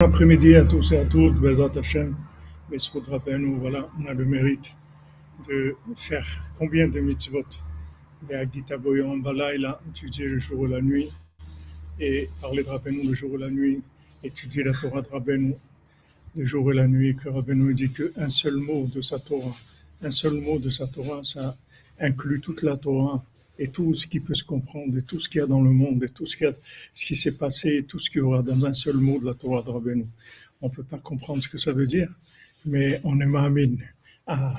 Bon après-midi à tous et à toutes, Bezat Besrut Rabbeinu, voilà, on a le mérite de faire combien de mitzvot Gita Boyon Balaïla, étudier le jour et la nuit, et parler de Rabbeinu le jour et la nuit, étudier la Torah de Rabbeinu le jour et la nuit, que Rabbeinu dit qu'un seul mot de sa Torah, un seul mot de sa Torah, ça inclut toute la Torah, et tout ce qui peut se comprendre, et tout ce qu'il y a dans le monde, et tout ce, qui s'est passé, et tout ce qu'il y aura dans un seul mot de la Torah de Rabbeinu. On ne peut pas comprendre ce que ça veut dire, mais on est Mahamine. Ah,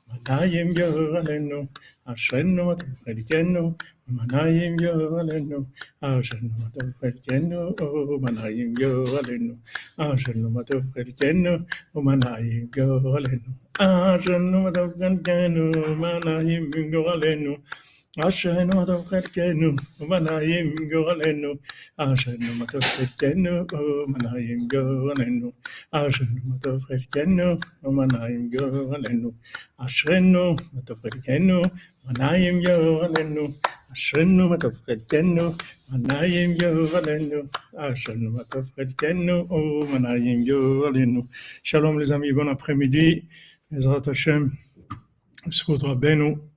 Manayim Yovalenu, Ashenu Matukadienu, Manayim Yovalenu, Ashenu Matukadienu, Manayim Yovalenu, Ashenu Matukadienu, Manayim Yovalenu, Ashenu Matukadienu, Manayim Yovalenu, אשרנו מה טוב חלקנו, ומנעים גורלנו, אשרנו מה טוב חלקנו, ומנעים גורלנו, אשרנו מה טוב חלקנו, ומנעים גורלנו, אשרנו מה טוב חלקנו, מנעים גורלנו, אשרנו מה טוב חלקנו, מנעים גורלנו, אשרנו מה טוב חלקנו, ומנעים גורלנו. שלום les amis, bon après-midi, בעזרת השם, בזכות רבנו.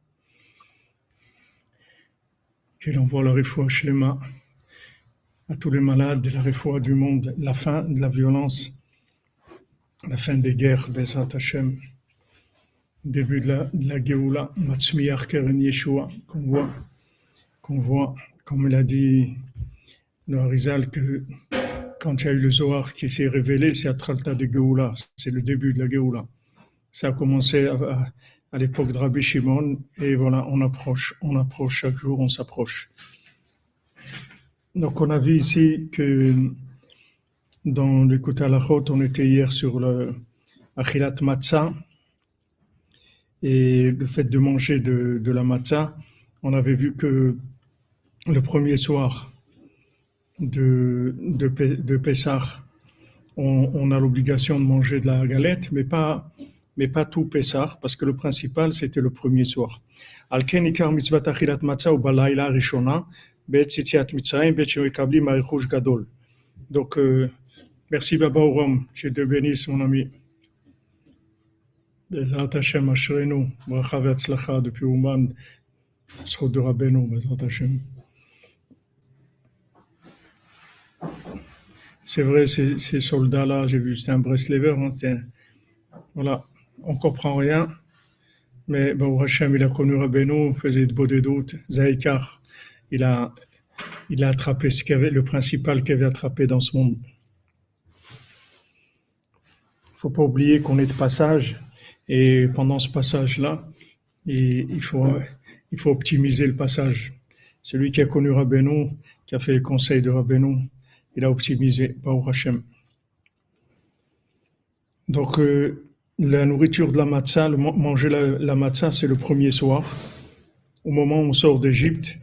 qu'il envoie la réfoua Shlema à tous les malades, la réfoua du monde, la fin de la violence, la fin des guerres, Bezat Hashem, début de la, de la Géoula, Matzmiyar Keren Yeshua, qu'on voit, qu'on voit, comme il a dit le Harizal, que quand il y a eu le Zohar qui s'est révélé, c'est à Tralta de Géoula, c'est le début de la Géoula. Ça a commencé à l'époque de Rabbi Shimon. Et voilà, on approche, on approche chaque jour, on s'approche. Donc on a vu ici que dans le Kouta on était hier sur le Achilat Matzah et le fait de manger de, la matzah. On avait vu que le premier soir de, de, Pessah, on a l'obligation de manger de la galette, mais pas mais pas tout Pessah, parce que le principal, c'était le premier soir. Alken ikar mitzvah achilat matzah ou balayla rishona, bet sitziat mitzrayim, bet shemekabli marichush gadol. Donc, euh, merci Baba Oram, je te bénisse mon ami. Hashem Ashrenu, bracha ve'atzlacha depuis Ouman, zchot de Rabbeinu, Bezat Hashem. C'est vrai, ces, ces soldats-là, j'ai vu, c'est un Breslever, hein, voilà, on comprend rien. Mais bon, Hachem, il a connu Rabbeinu, faisait de beaux doutes. Zaïkar, il a, il a attrapé ce qu'il avait, le principal qu'il avait attrapé dans ce monde. Il faut pas oublier qu'on est de passage. Et pendant ce passage-là, il faut, il faut optimiser le passage. Celui qui a connu Rabbeinu, qui a fait le conseil de Rabbeinu, il a optimisé Baruch Hashem. Donc, euh, la nourriture de la matzah, manger la, la matzah, c'est le premier soir, au moment où on sort d'Égypte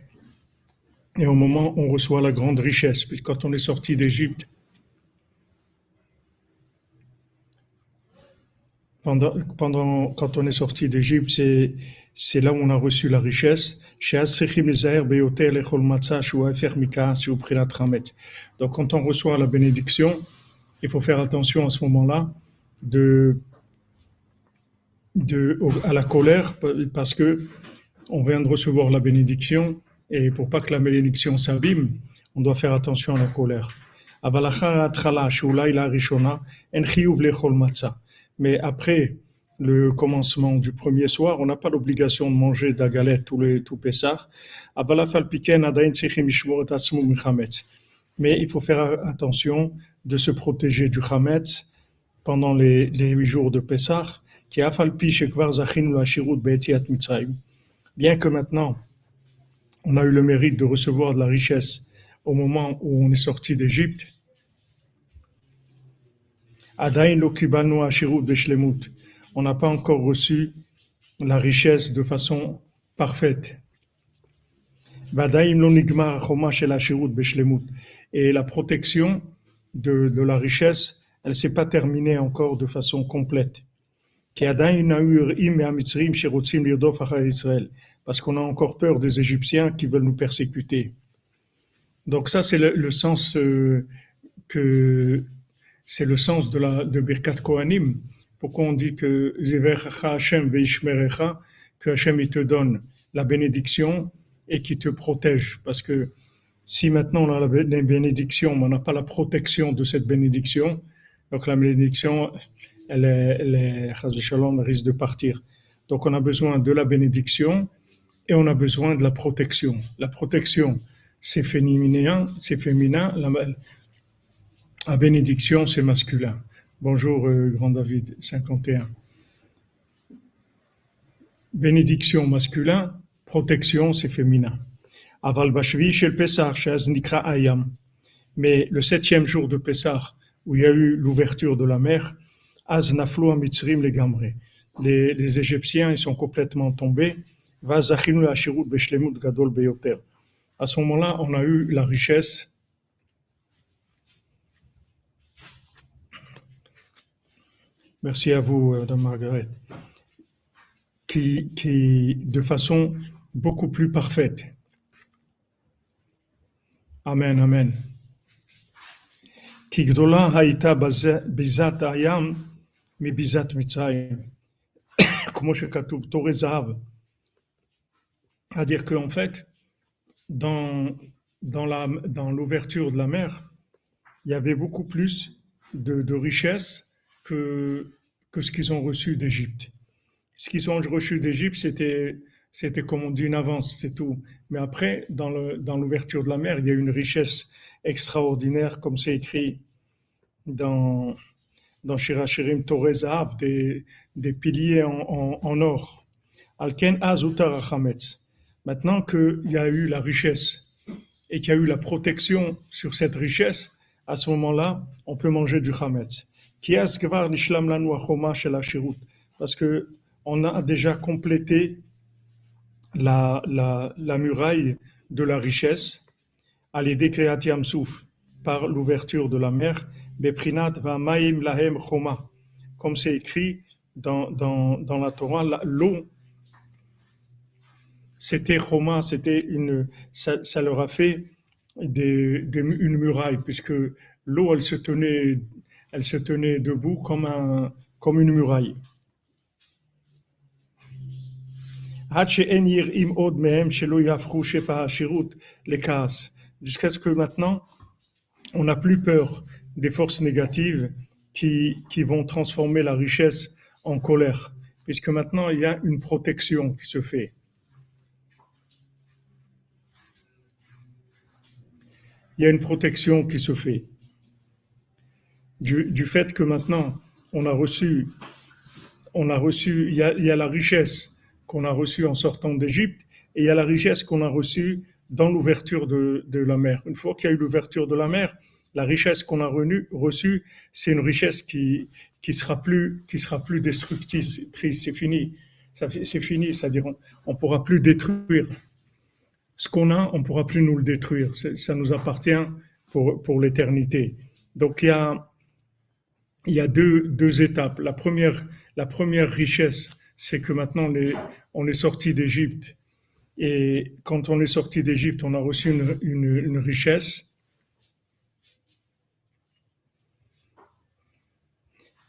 et au moment où on reçoit la grande richesse. Puis quand on est sorti d'Égypte, pendant, pendant, quand on est sorti d'Égypte, c'est, c'est là où on a reçu la richesse. Donc quand on reçoit la bénédiction, il faut faire attention à ce moment-là de de, à la colère parce que on vient de recevoir la bénédiction et pour pas que la bénédiction s'abîme, on doit faire attention à la colère. Mais après le commencement du premier soir, on n'a pas l'obligation de manger de la galette tous les tout Pessah. Mais il faut faire attention de se protéger du Hametz pendant les, les huit jours de Pessah bien que maintenant on a eu le mérite de recevoir de la richesse au moment où on est sorti d'Égypte. On n'a pas encore reçu la richesse de façon parfaite. Et la protection de, de la richesse, elle s'est pas terminée encore de façon complète. Ha'mitzrim sherotzim lirdof achar Israël. Parce qu'on a encore peur des Égyptiens qui veulent nous persécuter. Donc ça, c'est le, sens euh, que c'est le sens de la de Birkat Kohanim. Pourquoi on dit que Hashem que Hashem il te donne la bénédiction et qui te protège? Parce que si maintenant on a la bénédiction, mais on n'a pas la protection de cette bénédiction, donc la bénédiction, elle est, elle est, chas v'shalom, elle risque de partir. Donc on a besoin de la bénédiction et on a besoin de la protection. La protection, c'est féminin, c'est féminin. La, bénédiction, c'est masculin. Bonjour, euh, grand David, 51. Bénédiction masculin, protection, c'est féminin. Aval bashvi shel Pesach, she'az nikra ayam. Mais le septième jour de Pessah, où il y a eu l'ouverture de la mer, Aznaflu Amitzrim Legamre. Les, les Égyptiens, ils sont complètement tombés. Vazachinu Ashirut Beshlemut Gadol Beyoter. À ce moment-là, on a eu la richesse Merci à vous, euh, Madame Margaret. Qui, qui, de façon beaucoup plus parfaite. Amen, amen. Qui gdola haïta bizat ayam מביזת מצרים, כמו שכתוב, תורי זהב. C'est-à-dire qu'en fait, dans, dans, la, dans l'ouverture de la mer, il y avait beaucoup plus de, de richesses que, que ce qu'ils ont reçu d'Égypte. Ce qu'ils ont reçu d'Égypte, c'était, c'était comme on dit une avance, c'est tout. Mais après, dans, le, dans l'ouverture de la mer, il y a une richesse extraordinaire, comme c'est écrit dans, dans Torah Zahav, des, des piliers en, en, or. Alken Azutar Hametz. Maintenant qu'il y a eu la richesse et qu'il y a eu la protection sur cette richesse, à ce moment-là, on peut manger du Hametz. Parce que on a déjà complété la, la, la muraille de la richesse à l'aider Souf par l'ouverture de la mer, Beprinat Lahem Comme c'est écrit dans, dans, dans, la Torah, l'eau, c'était Choma, c'était une, ça, leur a fait une muraille, puisque l'eau, elle se tenait, elle se tenait debout comme, un, comme une muraille. Jusqu'à ce que maintenant, on n'a plus peur des forces négatives qui, qui vont transformer la richesse en colère, puisque maintenant il y a une protection qui se fait. Il y a une protection qui se fait. Du, fait que maintenant on a reçu, on a reçu, il y a, il y a la richesse qu'on a reçue en sortant d'Égypte et il y a la richesse qu'on a reçue dans l'ouverture de, de la mer. Une fois qu'il y a eu l'ouverture de la mer, la richesse qu'on a reçue, c'est une richesse qui sera plus qui sera plus destructrice. C'est fini. C'est fini. C'est-à-dire on, on pourra plus détruire ce qu'on a, on pourra plus nous le détruire. Ça nous appartient pour l'éternité. Donc il y a deux, étapes. La première, la première richesse, c'est que maintenant on est, sorti d'Égypte. Et quand on est sorti d'Égypte, on a reçu une richesse.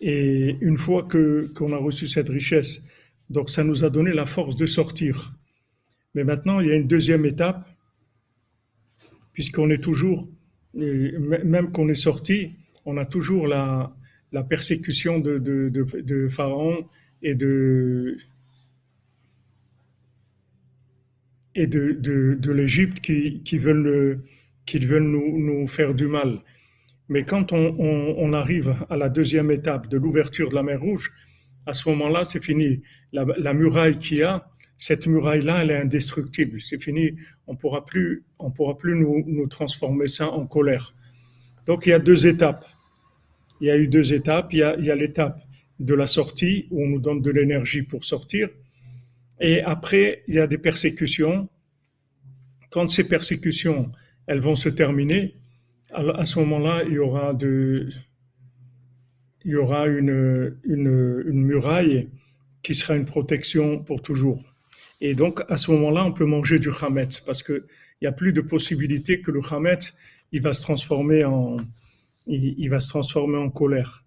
Et une fois que, qu'on a reçu cette richesse, donc ça nous a donné la force de sortir. Mais maintenant, il y a une deuxième étape, puisqu'on est toujours, euh, même qu'on est sorti, on a toujours la, la persécution de, de, de, Pharaon et de, et de, l'Égypte qui, qui veulent, qui veulent nous, nous faire du mal. Mais quand on, arrive à la deuxième étape de l'ouverture de la mer Rouge, à ce moment-là, c'est fini. La, muraille qu'il y a, cette muraille-là, elle est indestructible. C'est fini. On pourra plus, on pourra plus nous, nous transformer ça en colère. Donc il y a deux étapes. Il y a eu deux étapes. Il y a, il y a l'étape de la sortie où on nous donne de l'énergie pour sortir. Et après, il y a des persécutions. Quand ces persécutions, elles vont se terminer, à ce moment-là, il y aura une, muraille qui sera une protection pour toujours. Et donc, à ce moment-là, on peut manger du chametz parce qu'il n'y a plus de possibilité que le chametz, il va se transformer en, colère.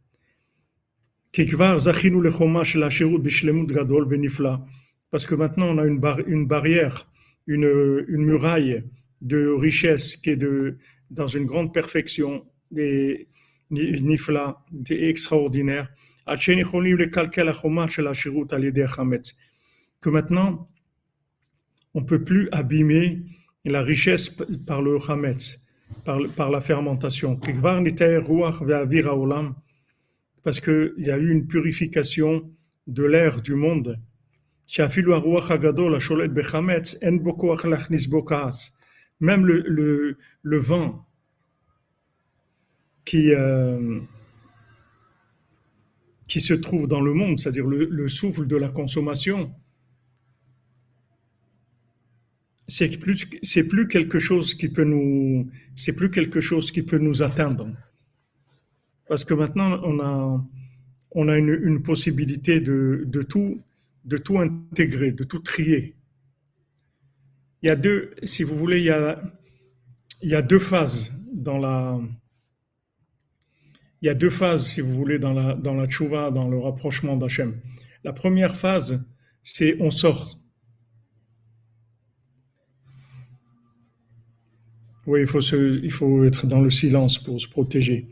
Parce que maintenant, on a une, barrière, une, muraille de richesse qui est de, dans une grande perfection, des nifla, des extraordinaires. Que maintenant, on ne peut plus abîmer la richesse par le chametz, par, par la fermentation. Parce qu'il y a eu une purification de l'air du monde. Même le, le, vent qui, euh, qui se trouve dans le monde, c'est-à-dire le, le souffle de la consommation, c'est plus c'est plus quelque chose qui peut nous c'est plus quelque chose qui peut nous atteindre. Parce que maintenant on a on a une, une possibilité de, de tout de tout intégrer de tout trier il y a deux si vous voulez il y a deux phases dans la il y a deux phases si vous voulez dans la dans la tchouva dans le rapprochement d'Hachem la première phase c'est on sort Oui, il faut, se, il faut être dans le silence pour se protéger.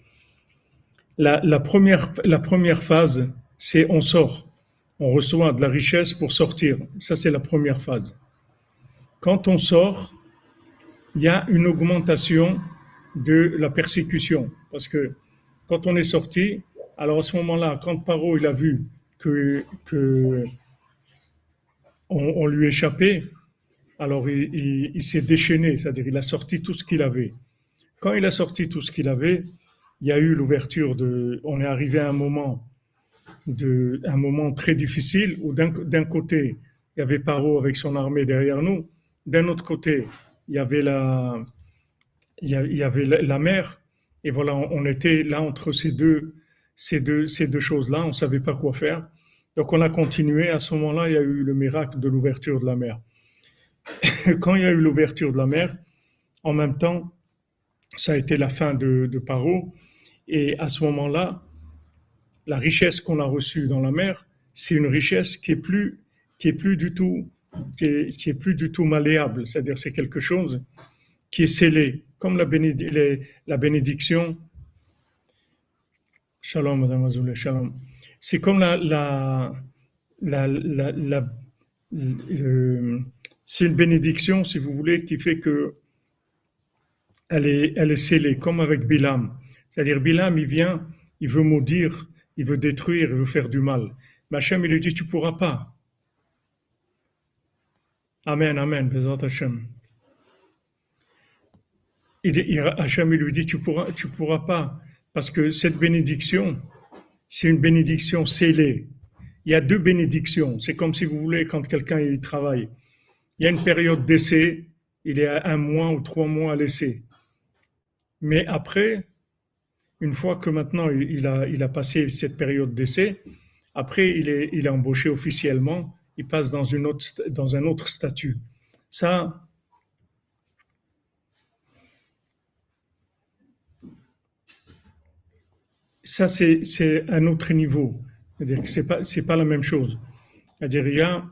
La, la première, la première phase, c'est on sort. On reçoit de la richesse pour sortir. Ça, c'est la première phase. Quand on sort, il y a une augmentation de la persécution. Parce que quand on est sorti, alors à ce moment-là, quand Paro il a vu que, on lui échappait, alors il, s'est déchaîné, c'est-à-dire il a sorti tout ce qu'il avait. Quand il a sorti tout ce qu'il avait, il y a eu l'ouverture de. On est arrivé à un moment, de, un moment très difficile où d'un côté, il y avait Paro avec son armée derrière nous, d'un autre côté, il y avait la, mer, et voilà, on était là entre ces deux choses-là, on ne savait pas quoi faire. Donc on a continué. À ce moment-là, il y a eu le miracle de l'ouverture de la mer. quand il y a eu l'ouverture de la mer, en même temps, ça a été la fin de, de Paro. Et à ce moment-là, la richesse qu'on a reçue dans la mer, c'est une richesse qui est plus, qui est plus du tout, qui est, plus du tout malléable. C'est-à-dire, c'est quelque chose qui est scellé, comme la, bénédiction. Shalom, Madame Azoulay, shalom. C'est comme la, c'est une bénédiction, si vous voulez, qui fait que elle est, elle est scellée, comme avec Bilam. C'est-à-dire, Bilam, il vient, il veut maudire, il veut détruire, il veut faire du mal. Mais Hachem, il lui dit, tu pourras pas. Amen, Amen, Bézat Hachem. Hachem, lui dit, tu pourras, tu pourras pas. Parce que cette bénédiction, c'est une bénédiction scellée. Il y a deux bénédictions. C'est comme si vous voulez, quand quelqu'un travaille il y a une période d'essai, il a un mois ou trois mois à laisser. Mais après, une fois que maintenant il a, il a passé cette période d'essai, après il est, il est embauché officiellement, il passe dans, une autre, dans un autre statut. Ça, ça c'est un autre niveau. C'est-à-dire que ce n'est pas, pas la même chose. C'est-à-dire il y a,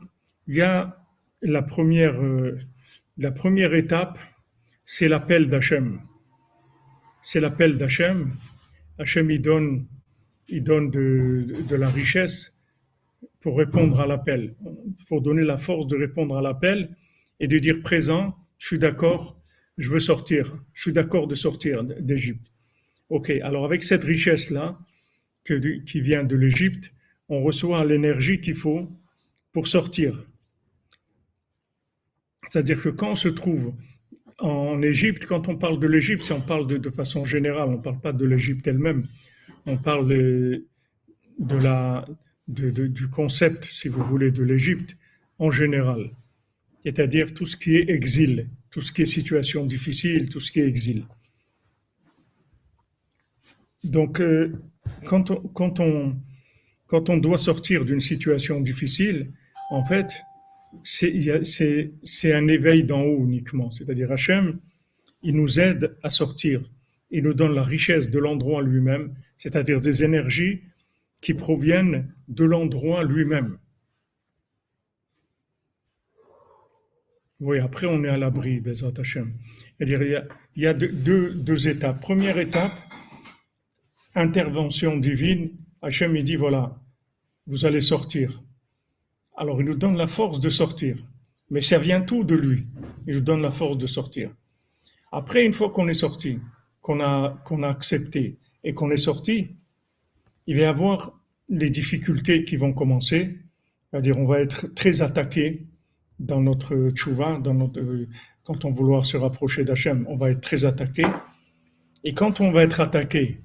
il y a la première, euh, la première étape, c'est l'appel d'Hachem. C'est l'appel d'Hachem. Hachem, il donne, il donne de, de, la richesse pour répondre à l'appel, pour donner la force de répondre à l'appel et de dire présent, je suis d'accord, je veux sortir, je suis d'accord de sortir d'Égypte. Ok, alors avec cette richesse-là, qui vient de l'Égypte, on reçoit l'énergie qu'il faut pour sortir. C'est-à-dire que quand on se trouve en Égypte, quand on parle de l'Égypte, on parle de, façon générale, on ne parle pas de l'Égypte elle-même, on parle de, la, du concept, si vous voulez, de l'Égypte en général, c'est-à-dire tout ce qui est exil, tout ce qui est situation difficile, tout ce qui est exil. Donc, euh, quand, on, quand, on, quand on doit sortir d'une situation difficile, en fait, c'est un éveil d'en haut uniquement. C'est-à-dire Hachem, il nous aide à sortir. Il nous donne la richesse de l'endroit lui-même, c'est-à-dire des énergies qui proviennent de l'endroit lui-même. Oui, après on est à l'abri, Bezat Hachem. C'est-à-dire il y a, deux, étapes. Première étape, intervention divine. Hachem, il dit voilà, vous allez sortir. Alors il nous donne la force de sortir. Mais ça vient tout de lui. Il nous donne la force de sortir. Après, une fois qu'on est sorti, qu'on a, qu'on a accepté et qu'on est sorti, il va y avoir les difficultés qui vont commencer. C'est-à-dire, on va être très attaqué dans notre tchouva, dans notre, quand on vouloir se rapprocher d'Hachem, on va être très attaqué. Et quand on va être attaqué,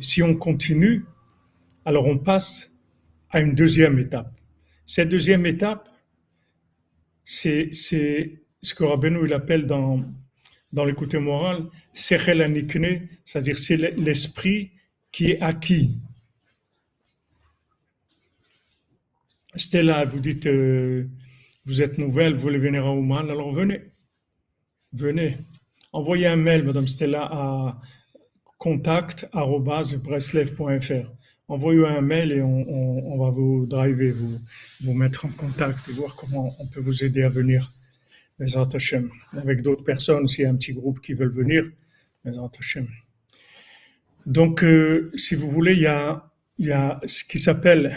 si on continue, alors on passe à une deuxième étape. Cette deuxième étape, c'est ce que Rabbeinu il appelle dans, dans l'écoute morale, c'est-à-dire c'est l'esprit qui est acquis. Stella, vous dites, euh, vous êtes nouvelle, vous voulez venir à Ouman, alors venez. Venez. Envoyez un mail, Madame Stella, à contact.breslev.fr envoyez un mail et on, va vous driver, vous, vous mettre en contact et voir comment on peut vous aider à venir. Avec d'autres personnes, s'il y a un petit groupe qui veulent venir. Donc, euh, si vous voulez, il y a, ce qui s'appelle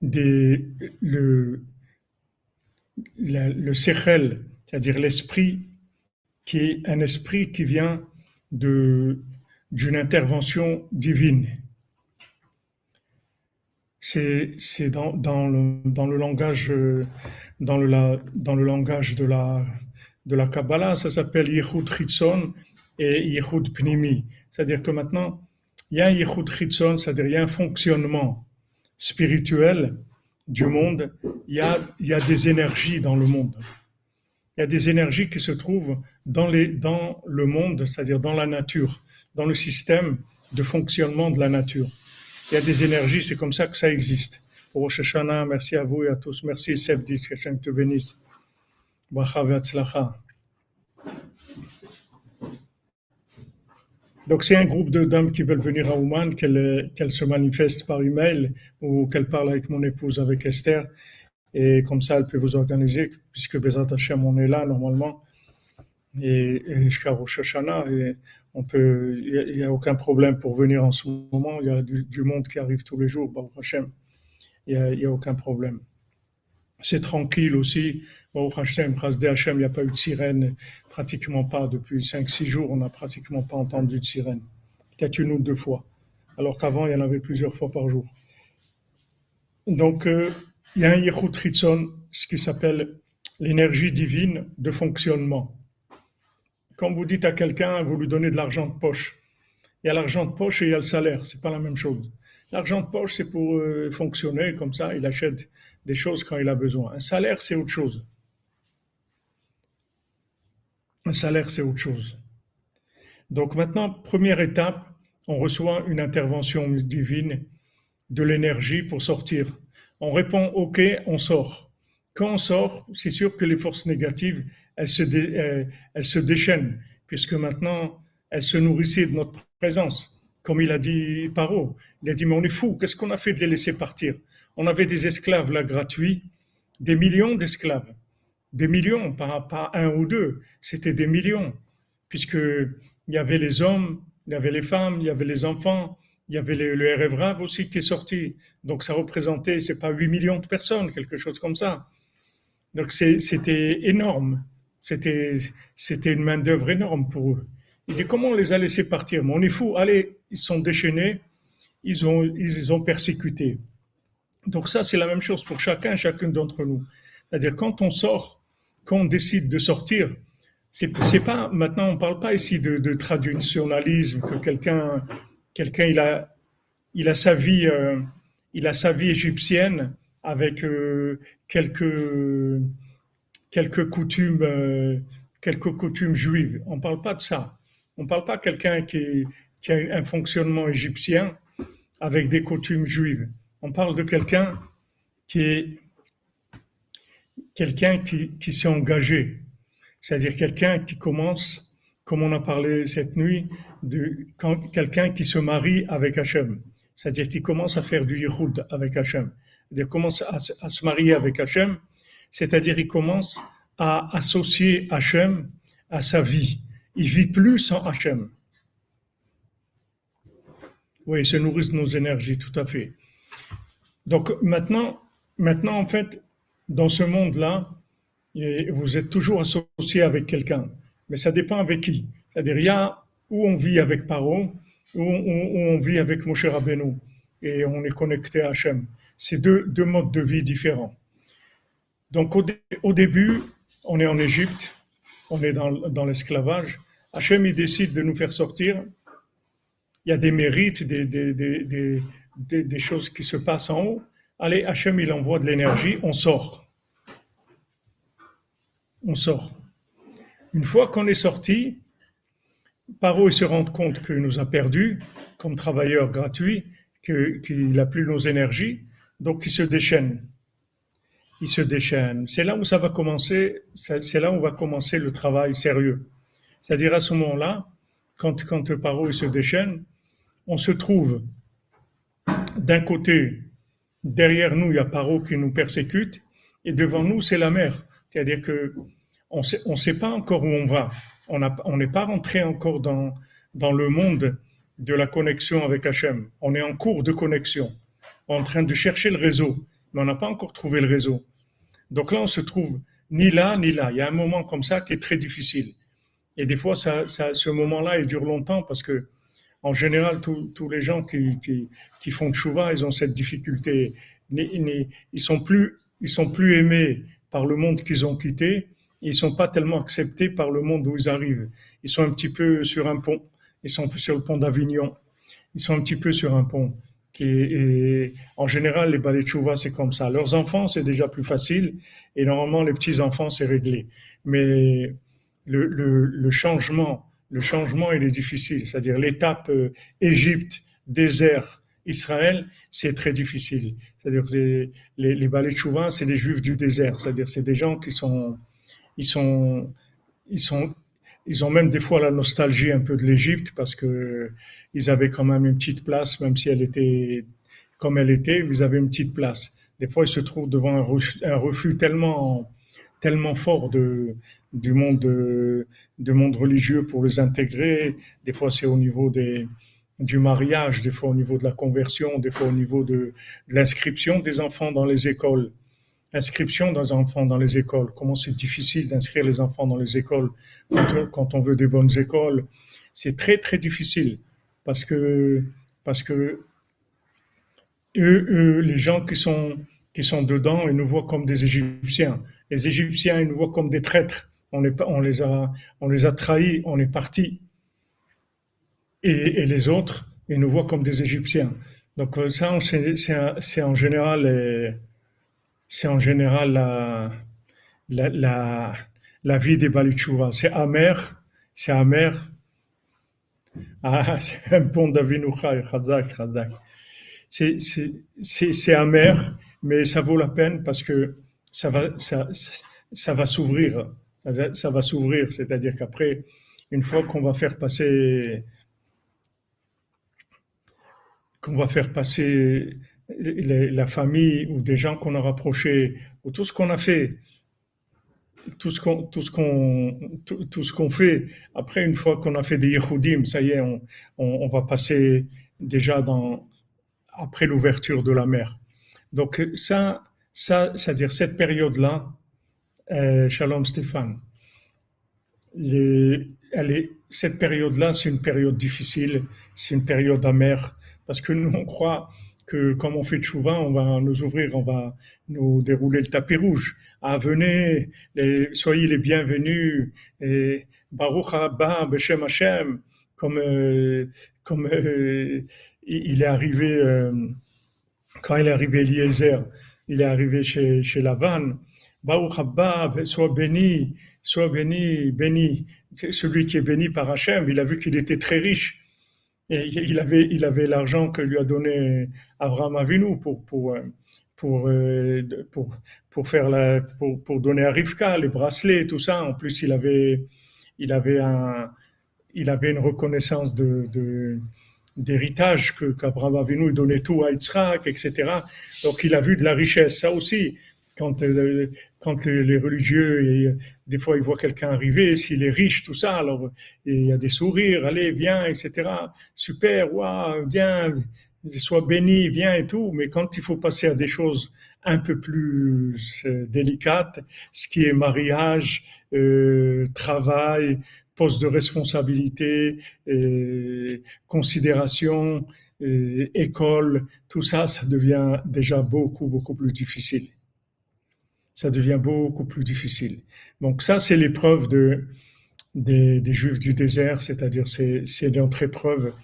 le, le c'est-à-dire l'esprit, qui est un esprit qui vient d'une intervention divine. C'est, dans, le, langage, le, dans le langage de la, de la Kabbalah, ça s'appelle Yehud Chitzon et Yehud Pnimi. C'est-à-dire que maintenant, il y a un Yehud Chitzon, c'est-à-dire il y a un fonctionnement spirituel du monde, il y a, il y a des énergies dans le monde. Il y a des énergies qui se trouvent dans, les, dans le monde, c'est-à-dire dans la nature, dans le système de fonctionnement de la nature. Il y a des énergies, c'est comme ça que ça existe. Rosh Hashanah, merci à vous et à tous. Merci Sebdis, que te bénisse. Donc c'est un groupe de dames qui veulent venir à Ouman, qu'elles se manifestent par email ou qu'elles parlent avec mon épouse, avec Esther. Et comme ça, elle peut vous organiser, puisque Bezat Hashem, on est là normalement et, jusqu'à Rosh Hashanah. Il n'y a, aucun problème pour venir en ce moment. Il y a du, monde qui arrive tous les jours, Baruch. Il n'y a, aucun problème. C'est tranquille aussi. Baruch Hashem, Hashem, il n'y a pas eu de sirène, pratiquement pas. Depuis 5-6 jours, on n'a pratiquement pas entendu de sirène. Peut-être une ou deux fois. Alors qu'avant, il y en avait plusieurs fois par jour. Donc, euh, il y a un Yehut ce qui s'appelle l'énergie divine de fonctionnement. Quand vous dites à quelqu'un, vous lui donnez de l'argent de poche. Il y a l'argent de poche et il y a le salaire, c'est pas la même chose. L'argent de poche, c'est pour euh, fonctionner comme ça, il achète des choses quand il a besoin. Un salaire, c'est autre chose. Un salaire, c'est autre chose. Donc maintenant, première étape, on reçoit une intervention divine de l'énergie pour sortir. On répond OK, on sort. Quand on sort, c'est sûr que les forces négatives, elle se, euh, elle se déchaîne, puisque maintenant, elle se nourrissait de notre présence. Comme il a dit Paro, il a dit, mais on est fou, qu'est-ce qu'on a fait de les laisser partir? On avait des esclaves là gratuits, des millions d'esclaves, des millions, pas, un ou deux, c'était des millions, puisque il y avait les hommes, il y avait les femmes, il y avait les enfants, il y avait le, le aussi qui est sorti. Donc ça représentait, c'est pas 8 millions de personnes, quelque chose comme ça. Donc c'était énorme. C'était, une main-d'œuvre énorme pour eux. Il dit comment on les a laissés partir? Mais on est fou. Allez, ils sont déchaînés, ils ont, ils ont persécuté. Donc ça, c'est la même chose pour chacun, chacune d'entre nous. C'est-à-dire quand on sort, quand on décide de sortir, c'est, pas maintenant on parle pas ici de, de traditionnalisme que quelqu'un quelqu'un il a il a sa vie euh, il a sa vie égyptienne avec euh, quelques quelques coutumes euh, quelques coutumes juives. On parle pas de ça. On parle pas de quelqu'un qui, qui a un fonctionnement égyptien avec des coutumes juives. On parle de quelqu'un qui est quelqu'un qui, qui s'est engagé, c'est-à-dire quelqu'un qui commence, comme on a parlé cette nuit, de quelqu'un qui se marie avec Hachem, c'est-à-dire qui commence à faire du yichud avec Hachem, il commence à, se marier avec Hachem, c'est-à-dire il commence à associer Hachem à sa vie. Il vit plus sans Hachem. Oui, se nourrit de nos énergies, tout à fait. Donc maintenant, maintenant en fait, dans ce monde-là, vous êtes toujours associé avec quelqu'un, mais ça dépend avec qui. C'est-à-dire, il y a où on vit avec Paro, où on, vit avec Moshe Rabbeinu, et on est connecté à Hachem. C'est deux, modes de vie différents. Donc au, début, on est en Égypte, on est dans, l'esclavage. Hachem, il décide de nous faire sortir. Il y a des mérites, des choses qui se passent en haut. Allez, Hachem, il envoie de l'énergie, on sort on sort. Une fois qu'on est sorti, Paro se rend compte qu'il nous a perdus comme travailleurs gratuits, qu'il n'a plus nos énergies, donc il se déchaîne. Il se déchaîne. C'est là où ça va commencer, c'est là où va commencer le travail sérieux. C'est-à-dire à ce moment-là, quand, quand Paro se déchaîne, on se trouve d'un côté, derrière nous, il y a Paro qui nous persécute, et devant nous, c'est la mer. C'est-à-dire que on ne sait pas encore où on va. On n'est pas rentré encore dans, le monde de la connexion avec Hachem. On est en cours de connexion, en train de chercher le réseau, mais on n'a pas encore trouvé le réseau. Donc là, on se trouve ni là, ni là. Il y a un moment comme ça qui est très difficile. Et des fois, ce moment-là, il dure longtemps parce que, en général, tous les gens qui, font chouva, ils ont cette difficulté. Ils sont plus, ils sont plus aimés par le monde qu'ils ont quitté ils sont pas tellement acceptés par le monde où ils arrivent. Ils sont un petit peu sur un pont. Ils sont sur le pont d'Avignon. Ils sont un petit peu sur un pont. Et, en général, les balais chouva, c'est comme ça. Leurs enfants, c'est déjà plus facile. Et normalement, les petits-enfants, c'est réglé. Mais le, changement, le changement, il est difficile. C'est-à-dire l'étape euh, Égypte, désert, Israël, c'est très difficile. C'est-à-dire les, les, les c'est les juifs du désert. C'est-à-dire c'est des gens qui sont ils sont, ils sont, ils ont même des fois la nostalgie un peu de l'Égypte parce que ils avaient quand même une petite place, même si elle était comme elle était, ils avaient une petite place. Des fois, ils se trouvent devant un refus, tellement, tellement fort du monde, de, monde religieux pour les intégrer. Des fois, c'est au niveau du mariage, des fois au niveau de la conversion, des fois au niveau de l'inscription des enfants dans les écoles inscription des enfants dans les écoles, comment c'est difficile d'inscrire les enfants dans les écoles quand, on veut des bonnes écoles. C'est très, très difficile parce que, parce que les gens qui sont, qui sont dedans, ils nous voient comme des Égyptiens. Les Égyptiens, ils nous voient comme des traîtres. On, les, a, on les a trahis, on est partis. Et, les autres, ils nous voient comme des Égyptiens. Donc ça, c'est en général c'est en général la, la, vie des Balitchouva. C'est amer, c'est amer. Ah, c'est un pont d'Avinoucha, Chazak, Chazak. C'est amer, mais ça vaut la peine parce que ça va, ça, ça va s'ouvrir. Ça, va s'ouvrir, c'est-à-dire qu'après, une fois qu'on va faire passer, qu'on va faire passer la famille ou des gens qu'on a rapprochés, ou tout ce qu'on a fait, tout ce qu'on tout ce qu'on tout, ce qu'on fait après une fois qu'on a fait des yichudim ça y est on, on, va passer déjà dans après l'ouverture de la mer donc ça ça c'est à dire cette période là euh, shalom Stéphane cette période là c'est une période difficile c'est une période amère parce que nous on croit que comme on fait chouva, on va nous ouvrir, on va nous dérouler le tapis rouge. Ah, venez, soyez les bienvenus. Et Baruch haba Beshem Hashem, comme, euh, comme euh, il est arrivé, quand il est arrivé Eliezer, il est arrivé chez, chez haba, sois béni, sois béni, béni. Celui qui est béni par Hachem, il a vu qu'il était très riche. Et il avait, il avait l'argent que lui a donné Abraham Avinu pour, pour, pour, pour, pour, faire la, pour, pour donner à Rivka les bracelets, tout ça. En plus, il avait, il avait, un, il avait une reconnaissance de d'héritage que qu'Abraham Avinu donnait tout à Yitzhak, etc. Donc il a vu de la richesse. Ça aussi, quand, euh, quand les religieux, et, des fois ils voient quelqu'un arriver, s'il est riche, tout ça, alors il y a des sourires, allez, viens, etc. Super, waouh, viens, sois béni, viens et tout. Mais quand il faut passer à des choses un peu plus euh, délicates, ce qui est mariage, euh, travail, poste de responsabilité, euh, considération, euh, école, tout ça, ça devient déjà beaucoup, beaucoup plus difficile. Ça devient beaucoup plus difficile. Donc ça, c'est l'épreuve de, des, Juifs du désert, c'est-à-dire c'est, notre épreuve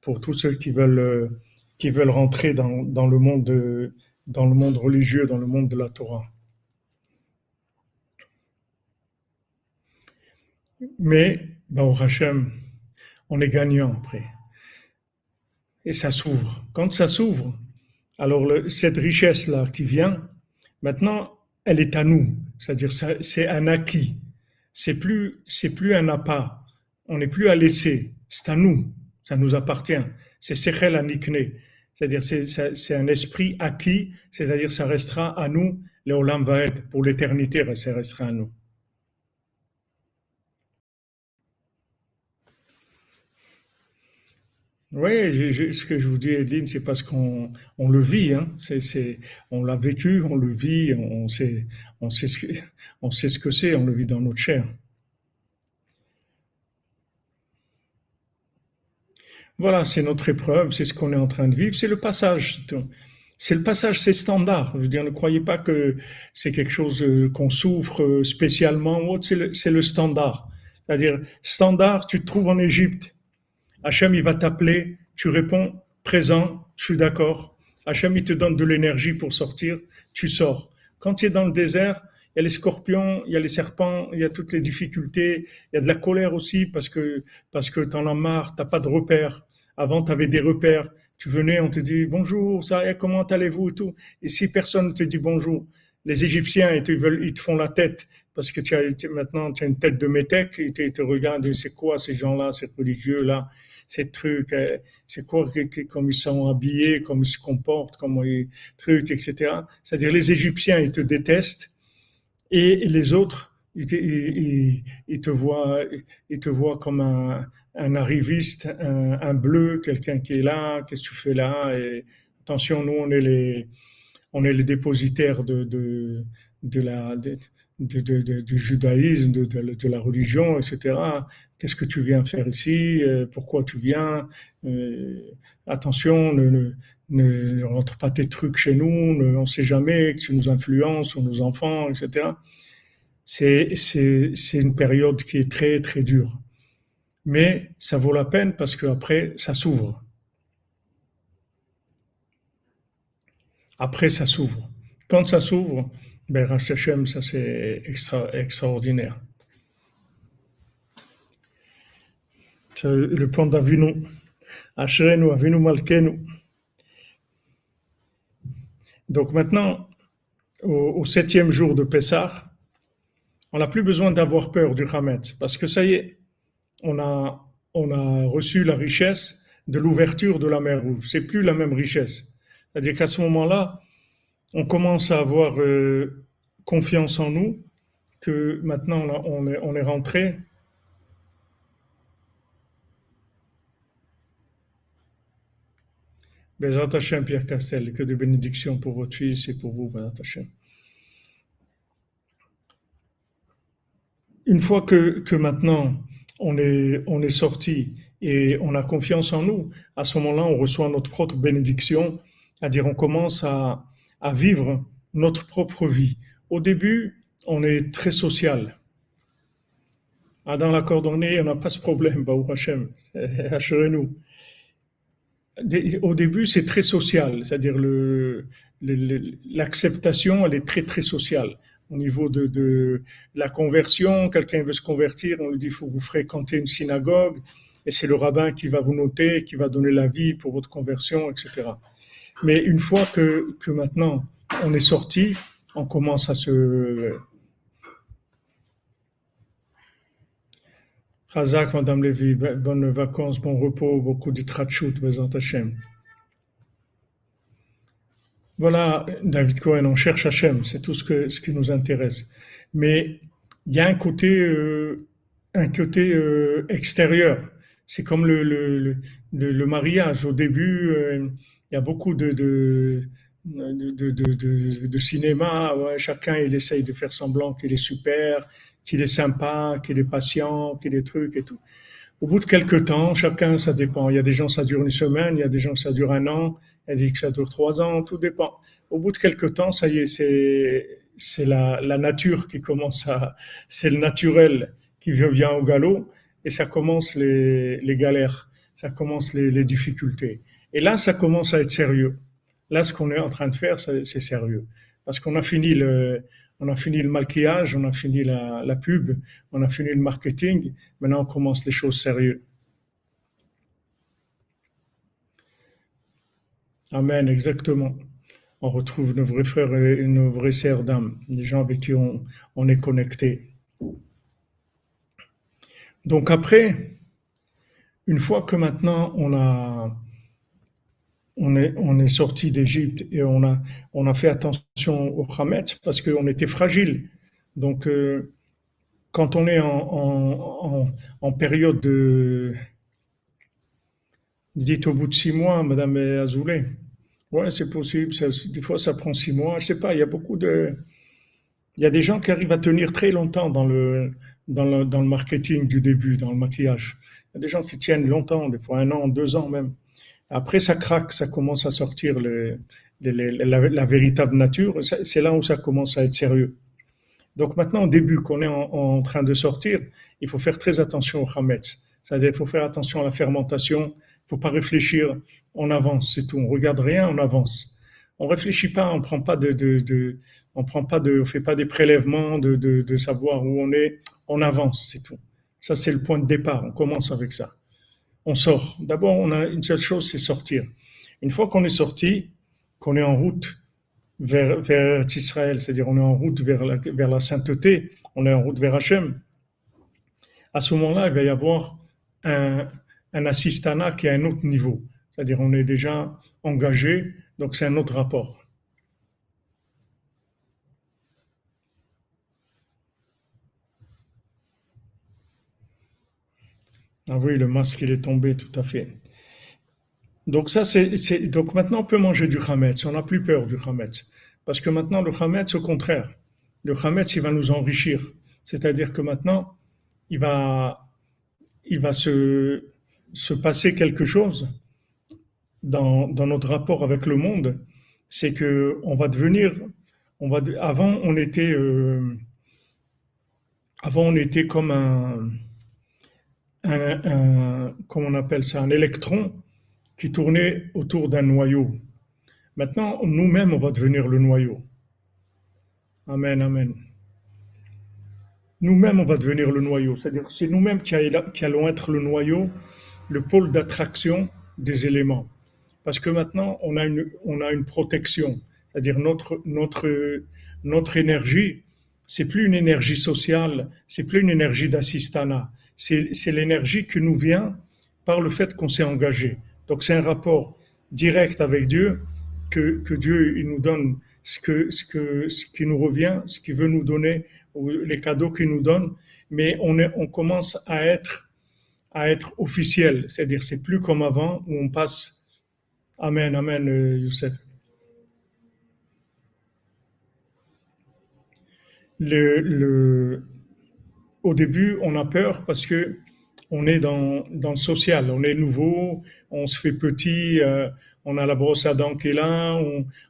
pour tous ceux qui veulent, qui veulent rentrer dans, le monde, dans le monde religieux, dans le monde de la Torah. Mais, au Hachem, on est gagnant après. Et ça s'ouvre. Quand ça s'ouvre, alors cette richesse-là qui vient, maintenant, elle est à nous. C'est-à-dire, c'est un acquis. C'est plus, c'est plus un appât. On n'est plus à laisser. C'est à nous. Ça nous appartient. C'est Sechel Anikne. C'est-à-dire, c'est un esprit acquis. C'est-à-dire, ça restera à nous. Léolam va être pour l'éternité, ça restera à nous. Oui, ce que je vous dis, Edline, c'est parce qu'on on le vit. Hein. On l'a vécu, on le vit, on sait, ce que, c'est, on le vit dans notre chair. Voilà, c'est notre épreuve, c'est ce qu'on est en train de vivre, c'est le passage. C'est le passage, c'est standard. Je veux dire, ne croyez pas que c'est quelque chose euh, qu'on souffre euh, spécialement c'est le, c'est le standard. C'est-à-dire, standard, tu te trouves en Égypte, Hachem, il va t'appeler, tu réponds présent, je suis d'accord. Hachem, il te donne de l'énergie pour sortir, tu sors. Quand tu es dans le désert, il y a les scorpions, il y a les serpents, il y a toutes les difficultés, il y a de la colère aussi parce que parce que t'en as marre, t'as pas de repères. Avant, tu avais des repères. Tu venais, on te dit bonjour, ça, comment allez-vous et tout. Et si personne ne te dit bonjour, les Égyptiens, ils te, font la tête parce que tu as maintenant tu as une tête de métèque, te, ils te regardent, c'est quoi ces gens-là, ces religieux-là ces trucs, euh, c'est quoi, comme ils sont habillés, comme ils se comportent, comment ils trucs, etc. C'est-à-dire les Égyptiens, ils te détestent et les autres, ils te, voient, ils te voient comme un, arriviste, un, bleu, quelqu'un qui est là, qu'est-ce que tu fais là et Attention, nous, on est les, on est les dépositaires de, de, de la, de, du judaïsme, de, la religion, etc. Qu'est-ce que tu viens faire ici? Euh, Pourquoi tu viens? Euh, Attention, ne, rentre pas tes trucs chez nous, on ne sait jamais que tu nous influences sur nos enfants, etc. C'est une période qui est très, très dure. Mais ça vaut la peine parce qu'après, ça s'ouvre. Après, ça s'ouvre. Quand ça s'ouvre, ben, Hashem, ça c'est extra, extraordinaire. Le plan d'Avinu. Ashrenu, Avinu Malkenu. Donc maintenant, au, septième jour de Pessah, on n'a plus besoin d'avoir peur du Hametz, parce que ça y est, on a, on a reçu la richesse de l'ouverture de la mer Rouge. C'est plus la même richesse. C'est-à-dire qu'à ce moment-là, on commence à avoir euh, confiance en nous, que maintenant on est rentré. Bézat Hashem, Pierre Castel, que de bénédictions pour votre fils et pour vous, Bézat Hashem. Une fois que, que maintenant on est, on est sorti et on a confiance en nous, à ce moment-là, on reçoit notre propre bénédiction C'est-à-dire, on commence à, à vivre notre propre vie. Au début, on est très social. Dans la cordonnée, on n'a pas ce problème, Baou Hachem, assurez-nous. Au début, c'est très social, c'est-à-dire l'acceptation, elle est très très sociale. Au niveau de, la conversion, quelqu'un veut se convertir, on lui dit il faut vous fréquenter une synagogue, et c'est le rabbin qui va vous noter, qui va donner l'avis pour votre conversion, etc. Mais une fois que maintenant on est sorti, on commence à se... Razak, Madame Lévy, bonnes vacances, bon repos, beaucoup de trachut, Bézant Hachem. Voilà, David Cohen, on cherche Hachem, c'est tout ce, que, ce qui nous intéresse. Mais il y a un côté, euh, un côté euh, extérieur. C'est comme le, le, le, mariage. Au début, euh, il y a beaucoup de, de, de, de cinéma. Chacun, il essaye de faire semblant qu'il est super, qu'il est sympa, qu'il est patient, qu'il est truc et tout. Au bout de quelques temps, chacun, ça dépend. Il y a des gens, ça dure une semaine, il y a des gens, ça dure un an, elle dit que ça dure trois ans, tout dépend. Au bout de quelques temps, ça y est, c'est, c'est la, nature qui commence à, c'est le naturel qui vient au galop et ça commence les, galères, ça commence les difficultés. Et là, ça commence à être sérieux. Là, ce qu'on est en train de faire, c'est sérieux. Parce qu'on a fini le, on a fini le maquillage, on a fini la, pub, on a fini le marketing. Maintenant, on commence les choses sérieuses. Amen, exactement. On retrouve nos vrais frères et nos vraies sœurs d'âme, les gens avec qui on, on est connecté. Donc après, une fois que maintenant on a on est, sorti d'Égypte et on a, fait attention au Hametz parce qu'on était fragile. Donc, euh, quand on est en, période de. Dites au bout de six mois, Madame Azoulay. Ouais, c'est possible. des fois, ça prend six mois. Je sais pas, il y a beaucoup de. Il y a des gens qui arrivent à tenir très longtemps dans le, dans le marketing du début, dans le maquillage. Il y a des gens qui tiennent longtemps, des fois un an, deux ans même. Après, ça craque, ça commence à sortir le, la, véritable nature. C'est là où ça commence à être sérieux. Donc maintenant, au début, qu'on est en, train de sortir, il faut faire très attention au Hametz. C'est-à-dire, il faut faire attention à la fermentation. Il faut pas réfléchir. On avance, c'est tout. On regarde rien, on avance. On réfléchit pas, on prend pas de, de, de on prend pas de, on fait pas des prélèvements de, de, de savoir où on est. On avance, c'est tout. Ça, c'est le point de départ. On commence avec ça on sort. D'abord, on a une seule chose, c'est sortir. Une fois qu'on est sorti, qu'on est en route vers, Israël, c'est-à-dire on est en route vers la, sainteté, on est en route vers Hachem, à ce moment-là, il va y avoir un, un assistana qui est à un autre niveau. C'est-à-dire on est déjà engagé, donc c'est un autre rapport. Ah oui, le masque, il est tombé, tout à fait. Donc ça, c'est, donc maintenant, on peut manger du chametz. On n'a plus peur du chametz. Parce que maintenant, le chametz, au contraire, le chametz, il va nous enrichir. C'est-à-dire que maintenant, il va, il va se, se passer quelque chose dans, dans notre rapport avec le monde. C'est que on va devenir, on va, avant, on était, euh, avant, on était comme un, un, on appelle ça, un électron qui tournait autour d'un noyau. Maintenant, nous-mêmes, on va devenir le noyau. Amen, amen. Nous-mêmes, on va devenir le noyau. C'est-à-dire, c'est nous-mêmes qui, allons être le noyau, le pôle d'attraction des éléments. Parce que maintenant, on a une, on a une protection. C'est-à-dire, notre, notre, notre énergie, c'est plus une énergie sociale, c'est plus une énergie d'assistanat c'est l'énergie qui nous vient par le fait qu'on s'est engagé. Donc c'est un rapport direct avec Dieu que, Dieu nous donne ce, que, ce, que, ce qui nous revient, ce qu'il veut nous donner, les cadeaux qu'il nous donne, mais on, on commence à être, à être officiel, c'est-à-dire c'est plus comme avant où on passe. Amen, amen, euh, Youssef. Le, le, au début, on a peur parce que on est dans, le social, on est nouveau, on se fait petit, euh, on a la brosse à dents qui est là,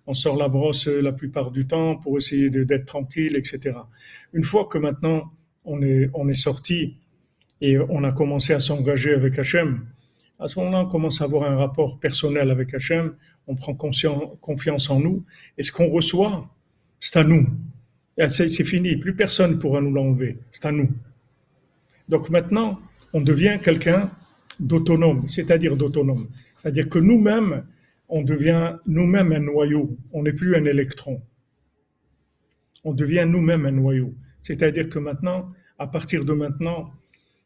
on, sort la brosse la plupart du temps pour essayer d'être tranquille, etc. Une fois que maintenant on est, sorti et on a commencé à s'engager avec Hachem, à ce moment-là, on commence à avoir un rapport personnel avec Hachem, on prend confiance en nous, et ce qu'on reçoit, c'est à nous. C'est fini, plus personne ne pourra nous l'enlever, c'est à nous. Donc maintenant, on devient quelqu'un d'autonome, c'est-à-dire d'autonome. C'est-à-dire que nous-mêmes, on devient nous-mêmes un noyau, on n'est plus un électron. On devient nous-mêmes un noyau. C'est-à-dire que maintenant, à partir de maintenant,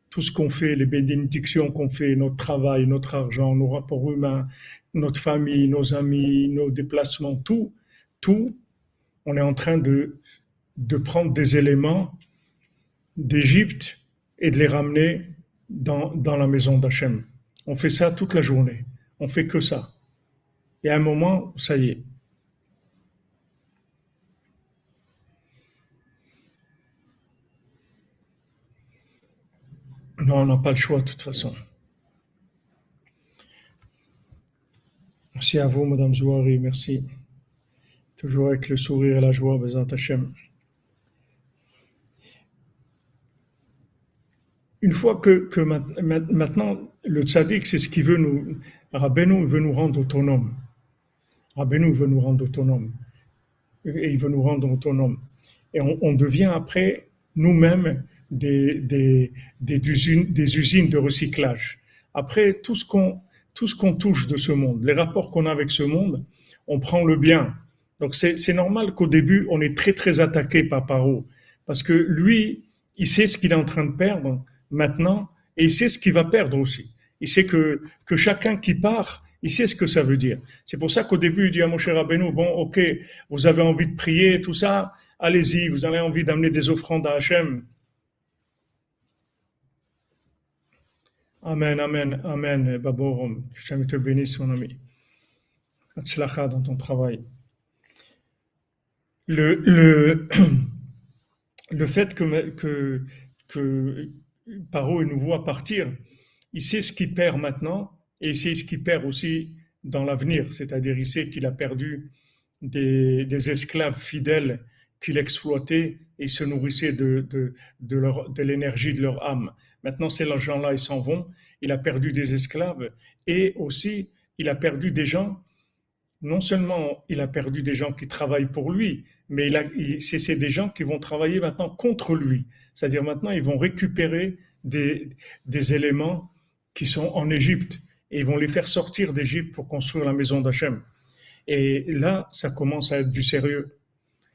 tout ce qu'on fait, les bénédictions qu'on fait, notre travail, notre argent, nos rapports humains, notre famille, nos amis, nos déplacements, tout, tout, on est en train de, de prendre des éléments d'Égypte et de les ramener dans, dans la maison d'Hachem. On fait ça toute la journée. On fait que ça. Et à un moment, ça y est. Non, on n'a pas le choix de toute façon. Merci à vous, Madame Zouari, merci. Toujours avec le sourire et la joie, Bézant Hachem. Une fois que, que ma- ma- maintenant, le tzaddik, c'est ce qu'il veut nous. Rabbeinu veut nous rendre autonomes. Rabbeinu veut nous rendre autonomes. Et il veut nous rendre autonomes. Et on, on devient après nous-mêmes des, des, des, usines, des usines de recyclage. Après, tout ce qu'on tout ce qu'on touche de ce monde, les rapports qu'on a avec ce monde, on prend le bien. Donc c'est normal qu'au début, on est très très attaqué par Paro. Parce que lui, il sait ce qu'il est en train de perdre maintenant et il sait ce qu'il va perdre aussi. Il sait que, que chacun qui part, il sait ce que ça veut dire. C'est pour ça qu'au début, il dit à mon cher Rabbeinu, bon, ok, vous avez envie de prier, tout ça, allez-y, vous avez envie d'amener des offrandes à Hachem. Amen, amen, amen, Baborum. Que Hachem te bénisse, mon ami. Hatzlacha dans ton travail. Le, le, le fait que, que Paro nous voit partir, il sait ce qu'il perd maintenant et il sait ce qu'il perd aussi dans l'avenir. C'est-à-dire, il sait qu'il a perdu des, esclaves fidèles qu'il exploitait et se nourrissait de, de, de, l'énergie de leur âme. Maintenant, ces gens-là, ils s'en vont. Il a perdu des esclaves et aussi, il a perdu des gens. Non seulement il a perdu des gens qui travaillent pour lui, mais c'est, des gens qui vont travailler maintenant contre lui. C'est-à-dire maintenant, ils vont récupérer des, éléments qui sont en Égypte et ils vont les faire sortir d'Égypte pour construire la maison d'Hachem. Et là, ça commence à être du sérieux.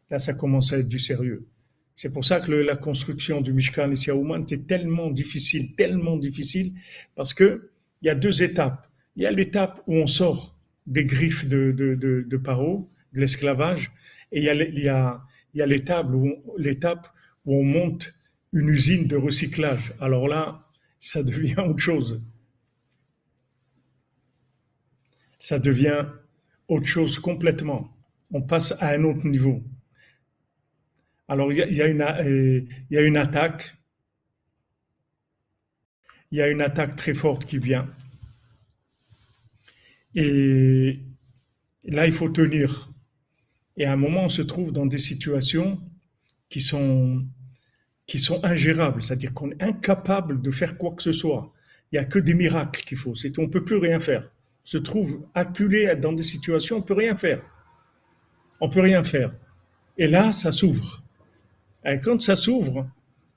Là, ça commence à être du sérieux. C'est pour ça que la construction du Mishkan ici à c'est tellement difficile, tellement difficile, parce que il y a deux étapes. Il y a l'étape où on sort des griffes de Paro, de l'esclavage, et il y a, l'étape où, on monte une usine de recyclage. Alors là, ça devient autre chose. Ça devient autre chose complètement. On passe à un autre niveau. Alors, il y a, euh, il y a une attaque. Il y a une attaque très forte qui vient. Et là, il faut tenir. Et à un moment, on se trouve dans des situations qui sont, ingérables, c'est-à-dire qu'on est incapable de faire quoi que ce soit. Il n'y a que des miracles qu'il faut. On ne peut plus rien faire. On se trouve acculé dans des situations, on ne peut rien faire. On ne peut rien faire. Et là, ça s'ouvre. Et quand ça s'ouvre,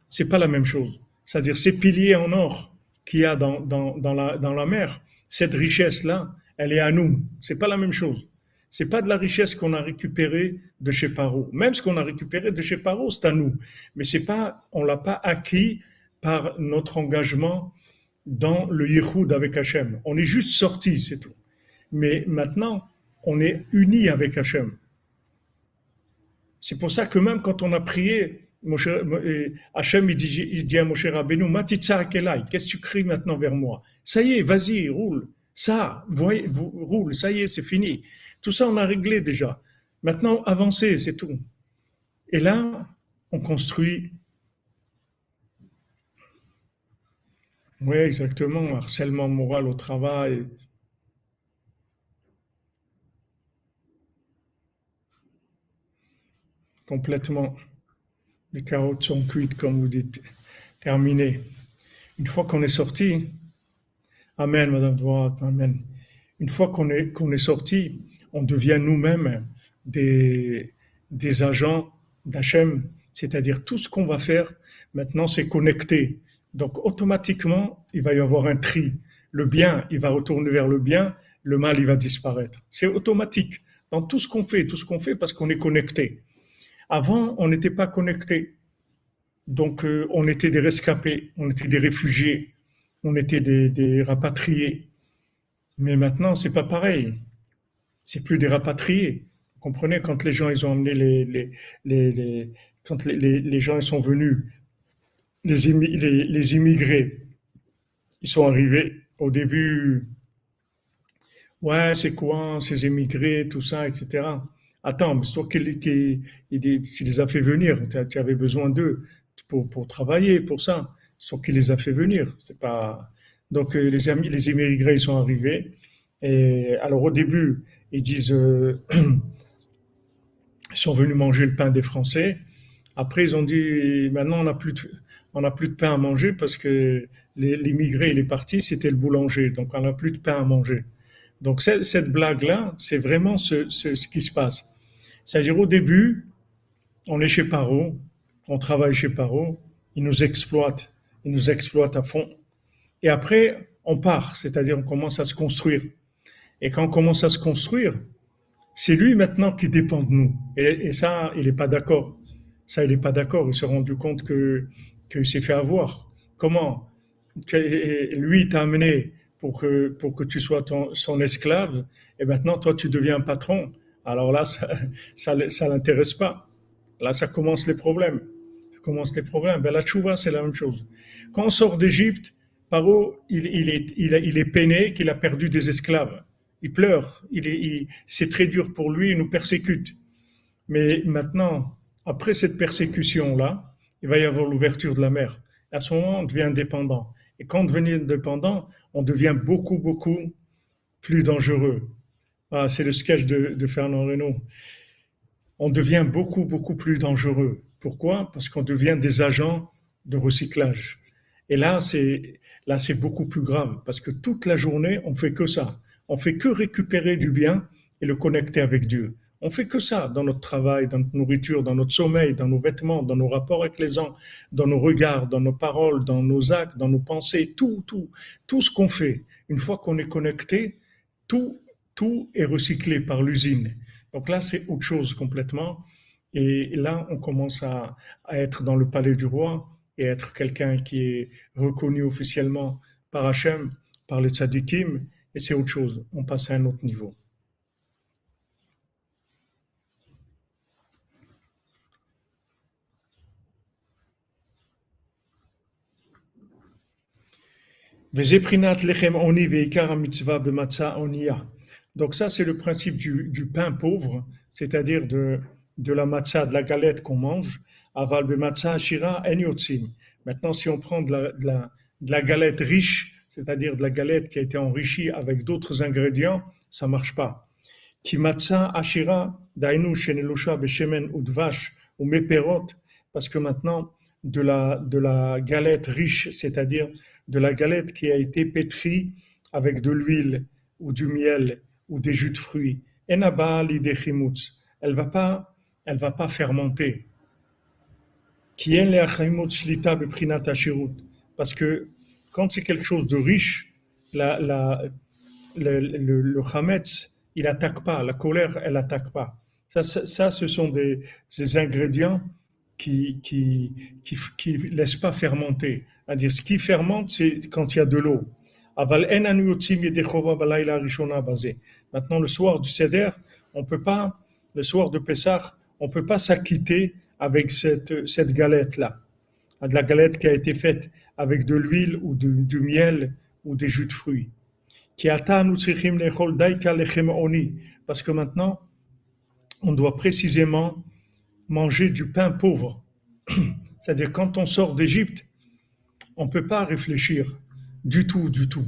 c'est pas la même chose. C'est-à-dire ces piliers en or qu'il y a dans, la, dans la mer, cette richesse-là, elle est à nous. C'est pas la même chose. C'est pas de la richesse qu'on a récupérée de chez Paro. Même ce qu'on a récupéré de chez Paro, c'est à nous. Mais c'est pas, on l'a pas acquis par notre engagement dans le Yichud avec Hachem. On est juste sorti, c'est tout. Mais maintenant, on est unis avec Hachem. C'est pour ça que même quand on a prié, Hachem il dit, il dit à Moshe Rabbeinu, qu'est-ce que tu cries maintenant vers moi? Ça y est, vas-y, roule. Ça, roule, ça y est, c'est fini. Tout ça, on a réglé déjà. Maintenant, avancer, c'est tout. Et là, on construit. Oui, exactement, harcèlement moral au travail. Complètement. Les carottes sont cuites, comme vous dites. Terminé. Une fois qu'on est sorti, Amen, Madame Dvorak, Amen. Une fois qu'on est sorti, on devient nous-mêmes des, des agents d'Hachem, c'est-à-dire tout ce qu'on va faire maintenant, c'est connecté. Donc automatiquement, il va y avoir un tri. Le bien, il va retourner vers le bien, le mal, il va disparaître. C'est automatique dans tout ce qu'on fait, tout ce qu'on fait parce qu'on est connecté. Avant, on n'était pas connecté. Donc, euh, on était des rescapés, on était des réfugiés, on était des, rapatriés. Mais maintenant, c'est pas pareil. C'est plus des rapatriés. Vous comprenez, quand les gens, ils ont emmené les, les, quand les, gens ils sont venus, les, les immigrés, ils sont arrivés au début, ouais, c'est quoi ces émigrés, tout ça, etc. Attends, mais toi qui, tu les as fait venir, tu avais besoin d'eux pour, pour travailler, pour ça. Soit qui les a fait venir. C'est pas. Donc euh, les les immigrés ils sont arrivés. Et alors au début, ils disent, euh, ils sont venus manger le pain des Français. Après, ils ont dit, maintenant on n'a plus de, plus de pain à manger parce que l'immigré il est parti, c'était le boulanger, donc on n'a plus de pain à manger. Donc cette, blague-là, c'est vraiment ce, ce, qui se passe. C'est-à-dire au début, on est chez Paro, on travaille chez Paro, il nous exploite, il nous exploite à fond. Et après, on part, c'est-à-dire on commence à se construire. Et quand on commence à se construire, c'est lui maintenant qui dépend de nous. Et, ça, il n'est pas d'accord. Ça, il n'est pas d'accord. Il s'est rendu compte que qu'il s'est fait avoir. Comment? Lui t'a amené pour que, pour que tu sois son esclave, et maintenant toi tu deviens patron. Alors là, ça ça, ça l'intéresse pas. Là, ça commence les problèmes. Ça commence les problèmes. Ben, la tchouva, c'est la même chose. Quand on sort d'Égypte, Paro, il, est, il est peiné qu'il a perdu des esclaves. Il pleure. Il est, c'est très dur pour lui. Il nous persécute. Mais maintenant, après cette persécution-là, il va y avoir l'ouverture de la mer. À ce moment, on devient indépendant. Et quand on devient indépendant, on devient beaucoup, beaucoup plus dangereux. Ah, c'est le sketch de, Fernand Reynaud. On devient beaucoup, beaucoup plus dangereux. Pourquoi? Parce qu'on devient des agents de recyclage. Et là, c'est là, c'est beaucoup plus grave parce que toute la journée, on fait que ça. On fait que récupérer du bien et le connecter avec Dieu. On fait que ça dans notre travail, dans notre nourriture, dans notre sommeil, dans nos vêtements, dans nos rapports avec les gens, dans nos regards, dans nos paroles, dans nos actes, dans nos pensées, tout, tout, tout ce qu'on fait. Une fois qu'on est connecté, tout, tout est recyclé par l'usine. Donc là, c'est autre chose complètement. Et là, on commence à, être dans le palais du roi et être quelqu'un qui est reconnu officiellement par Hachem, par les tzadikim, et c'est autre chose. On passe à un autre niveau. Donc ça, c'est le principe du, pain pauvre, c'est-à-dire de, la matzah, de la galette qu'on mange. Maintenant, si on prend de la, galette riche, c'est-à-dire de la galette qui a été enrichie avec d'autres ingrédients, ça marche pas. Ashira dainu shenelusha beshemen udvash ou meperot, parce que maintenant, de la, de la galette riche, c'est-à-dire de la galette qui a été pétrie avec de l'huile ou du miel ou des jus de fruits. Elle va pas, elle va pas fermenter. Parce que quand c'est quelque chose de riche, le, le, le chametz, il attaque pas, la colère, elle attaque pas. Ça, ce sont des, ingrédients qui qui, qui, qui laissent pas fermenter. C'est-à-dire, ce qui fermente, c'est quand il y a de l'eau. Maintenant, le soir du Seder, on peut pas, le soir de Pessah, on peut pas s'acquitter avec cette, cette galette-là. De la galette qui a été faite avec de l'huile ou du miel ou des jus de fruits. Parce que maintenant, on doit précisément manger du pain pauvre. C'est-à-dire, quand on sort d'Égypte, on ne peut pas réfléchir du tout, du tout.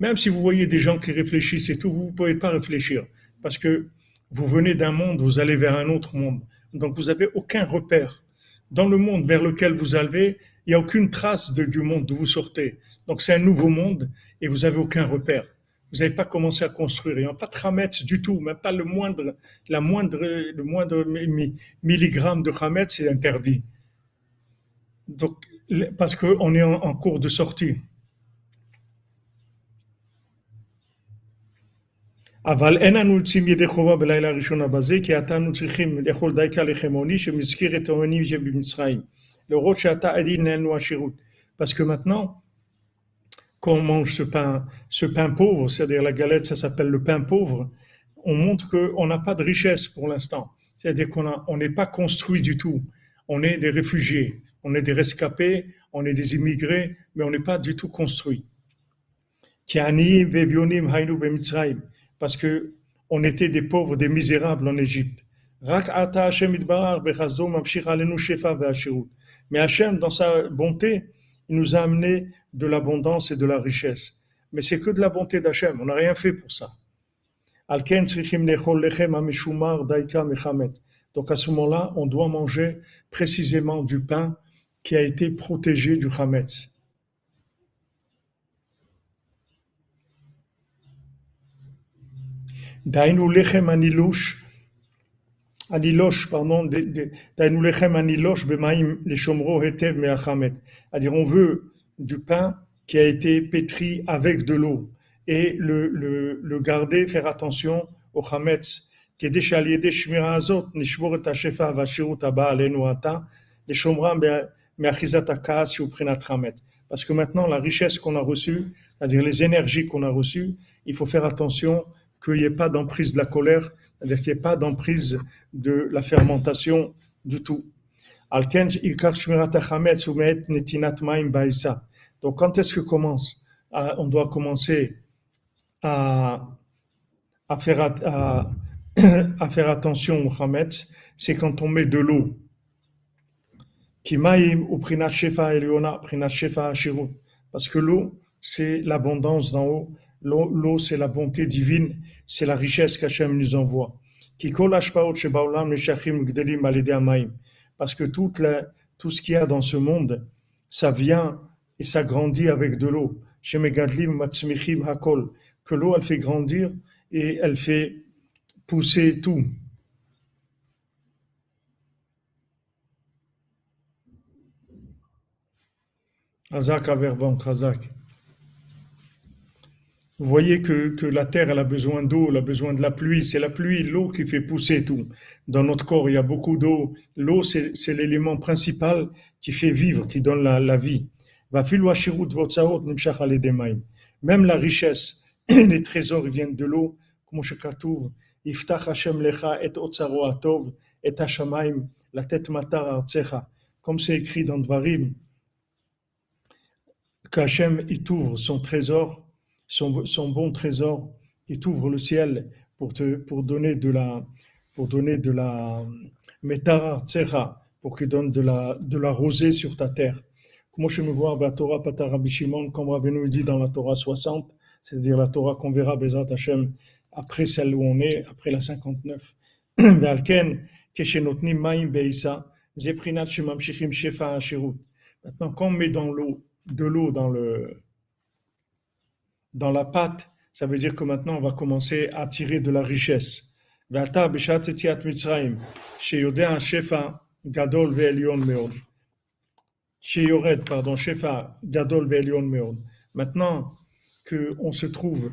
Même si vous voyez des gens qui réfléchissent et tout, vous ne pouvez pas réfléchir parce que vous venez d'un monde, vous allez vers un autre monde. Donc vous n'avez aucun repère. Dans le monde vers lequel vous allez, il n'y a aucune trace de, du monde d'où vous sortez. Donc c'est un nouveau monde et vous n'avez aucun repère. Vous n'avez pas commencé à construire. Il n'y a pas de Hametz du tout, même pas le moindre, la moindre, le moindre milligramme de Hametz c'est interdit. Donc, parce qu'on est en, en cours de sortie. אבל אין אנו יוצאים ידי חובה בלילה הראשון הבזה, כי עתה אנו צריכים לאכול דייקה לחם עוני שמזכיר את העונים שבמצרים. Parce que maintenant, quand on mange ce pain, ce pain pauvre, c'est-à-dire la galette, ça s'appelle le pain pauvre, on montre qu'on n'a pas de richesse pour l'instant. C'est-à-dire qu'on n'est pas construit du tout. On est des réfugiés, on est des rescapés, on est des immigrés, mais on n'est pas du tout construit. Parce que on était des pauvres, des misérables en Égypte. Mais Hachem, dans sa bonté, il nous a amené de l'abondance et de la richesse. Mais c'est que de la bonté d'Hachem, on n'a rien fait pour ça. Donc à ce moment-là, on doit manger précisément du pain qui a été protégé du Hametz. Lechem anilosh, pardon, dainu lechem anilosh bemaim leshomro hetev meachamet. C'est-à-dire, on veut du pain qui a été pétri avec de l'eau et le, le, le garder, faire attention au chametz. כדי שעל ידי שמירה הזאת נשמור את השפע והשירות הבא עלינו עתה, לשומרם מאחיזת הכעס שהוא בחינת חמץ. Parce que maintenant, la richesse qu'on a reçue, c'est-à-dire les énergies qu'on a reçues, il faut faire attention qu'il n'y ait pas d'emprise de la colère, c'est-à-dire qu'il n'y ait pas d'emprise de la fermentation du tout. Donc, quand est-ce que commence On doit commencer à, faire, à faire attention au Hametz, c'est quand on met de l'eau. Parce que l'eau, c'est l'abondance d'en haut. L'eau, c'est la bonté divine, c'est la richesse qu'Hachem nous envoie. Parce que tout ce qu'il y a dans ce monde, ça vient et ça grandit avec de l'eau. Que l'eau, elle fait grandir et elle fait pousser tout. Azak Azak. Vous voyez que, que, la terre, elle a besoin d'eau, elle a besoin de la pluie. C'est la pluie, l'eau qui fait pousser tout. Dans notre corps, il y a beaucoup d'eau. L'eau, c'est l'élément principal qui fait vivre, qui donne la, la vie. Même la richesse, les trésors viennent de l'eau. Comme. Comme c'est écrit dans Dvarim, qu'Hachem, il t'ouvre son trésor son, bon trésor, qui t'ouvre le ciel pour te pour donner de la pour donner de la metara pour qu'il donne de la de la rosée sur ta terre. Comment je me vois la Torah Patarabishimon, comme Rabbeinu dit dans la Torah 60, c'est-à-dire la Torah qu'on verra Bezat Hashem après celle où on est, après la 59. Maintenant, quand on met dans l'eau, de l'eau dans le, dans la pâte, ça veut dire que maintenant on va commencer à tirer de la richesse. Maintenant que on se trouve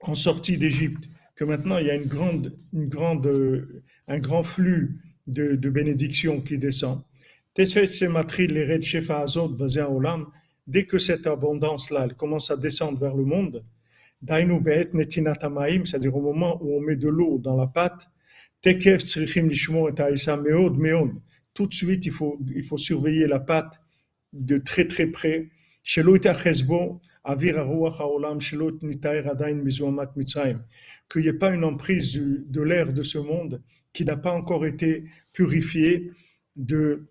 en sortie d'Égypte, que maintenant il y a une grande, une grande, un grand flux de, de bénédictions qui descend dès que cette abondance-là commence à descendre vers le monde, c'est-à-dire au moment où on met de l'eau dans la pâte, tout de suite il faut, il faut surveiller la pâte de très très près. Qu'il n'y ait pas une emprise de l'air de ce monde qui n'a pas encore été purifié de,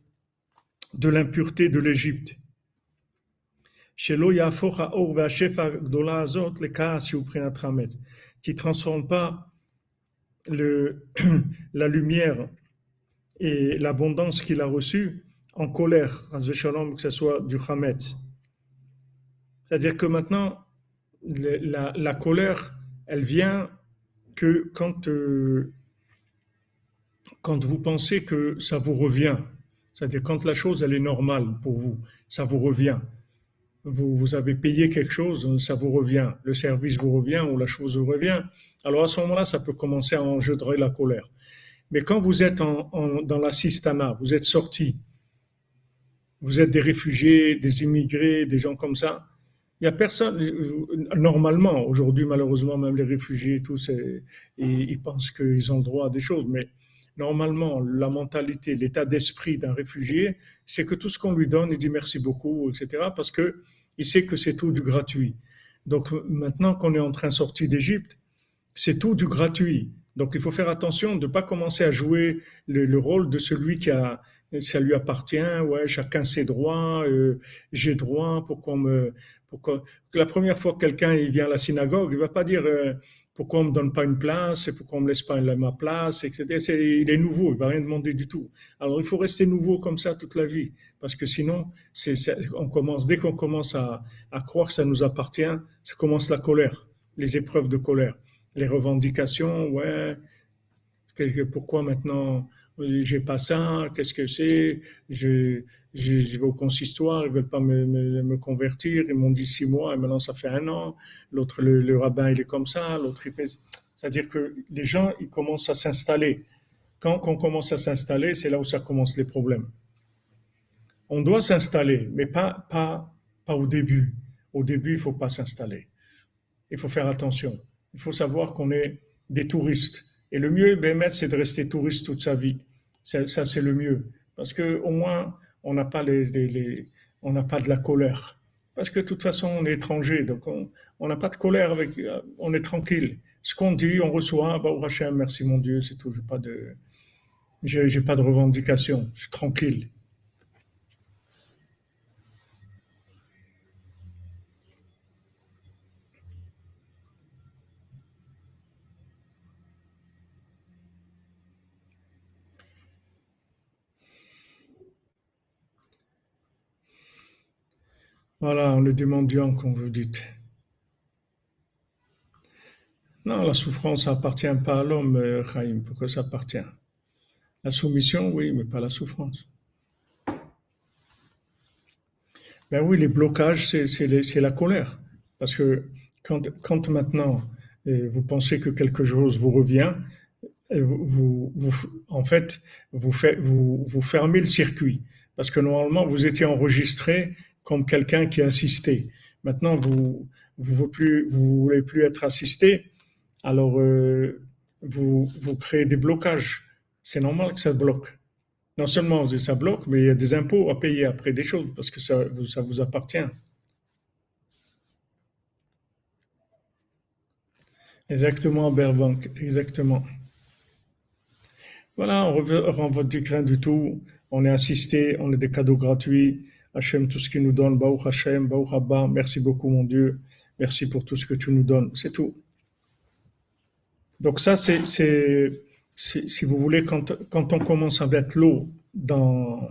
de l'impureté de l'Égypte qui transforme pas la lumière et l'abondance qu'il a reçue en colère, que ce soit du Hametz. C'est-à-dire que maintenant, la, la, colère, elle vient que quand, euh, quand vous pensez que ça vous revient. C'est-à-dire quand la chose, elle est normale pour vous, ça vous revient. Vous, avez payé quelque chose, ça vous revient. Le service vous revient ou la chose vous revient. Alors à ce moment-là, ça peut commencer à engendrer la colère. Mais quand vous êtes dans la sistana, vous êtes sorti, vous êtes des réfugiés, des immigrés, des gens comme ça, il n'y a personne, normalement, aujourd'hui malheureusement, même les réfugiés, ils, pensent qu'ils ont droit à des choses, mais normalement, la mentalité, l'état d'esprit d'un réfugié, c'est que tout ce qu'on lui donne, il dit merci beaucoup, etc., parce que il sait que c'est tout du gratuit. Donc maintenant qu'on est en train de sortir d'Égypte, c'est tout du gratuit. Donc il faut faire attention de ne pas commencer à jouer le, rôle de celui qui a, ça lui appartient, ouais, chacun ses droits, euh, j'ai droit, pourquoi me, pourquoi, la première fois que quelqu'un vient à la synagogue, il va pas dire euh, pourquoi on me donne pas une place, pourquoi on me laisse pas ma place, etc. il est nouveau, il va rien demander du tout. Alors il faut rester nouveau comme ça toute la vie, parce que sinon, on commence, dès qu'on commence à croire que ça nous appartient, ça commence la colère, les épreuves de colère les revendications, ouais, pourquoi maintenant j'ai pas ça, qu'est-ce que c'est, je, vais au consistoire, ils veulent pas me, me, convertir, ils m'ont dit six mois et maintenant ça fait un an, l'autre, le, rabbin il est comme ça, l'autre il fait... C'est-à-dire que les gens, ils commencent à s'installer. Quand on commence à s'installer, c'est là où ça commence les problèmes. On doit s'installer, mais pas, pas, pas au début. Au début, il faut pas s'installer. Il faut faire attention il faut savoir qu'on est des touristes. Et le mieux, ben, c'est de rester touriste toute sa vie. Ça, c'est le mieux. Parce qu'au moins, on n'a pas, de la colère. Parce que de toute façon, on est étranger, donc on n'a pas de colère, avec, euh, on est tranquille. Ce qu'on dit, on reçoit, bah, Hachem, merci mon Dieu, c'est tout. Je n'ai pas, de, j'ai, pas de revendication, je suis tranquille. Voilà, le démendiant, comme vous dites. Non, la souffrance appartient pas à l'homme, euh, Chaim. Pourquoi ça appartient? La soumission, oui, mais pas la souffrance. Ben oui, les blocages, c'est la colère. Parce que quand, maintenant euh, vous pensez que quelque chose vous revient, euh, vous, en fait, vous, vous, vous fermez le circuit. Parce que normalement, vous étiez enregistré comme quelqu'un qui assisté. Maintenant, vous vous voulez plus, vous voulez plus être assisté, alors euh, vous, vous créez des blocages. C'est normal que ça bloque. Non seulement ça bloque, mais il y a des impôts à payer après des choses parce que ça, vous appartient. Exactement, Berbank, exactement. Voilà, on rend votre rien du tout. On est assisté, on a des cadeaux gratuits. Hachem, tout ce qu'il nous donne, Baruch Hachem, Baruch Abba, merci beaucoup mon Dieu, merci pour tout ce que tu nous donnes, c'est tout. Donc ça, c'est, si vous voulez, quand, quand on commence à mettre l'eau dans,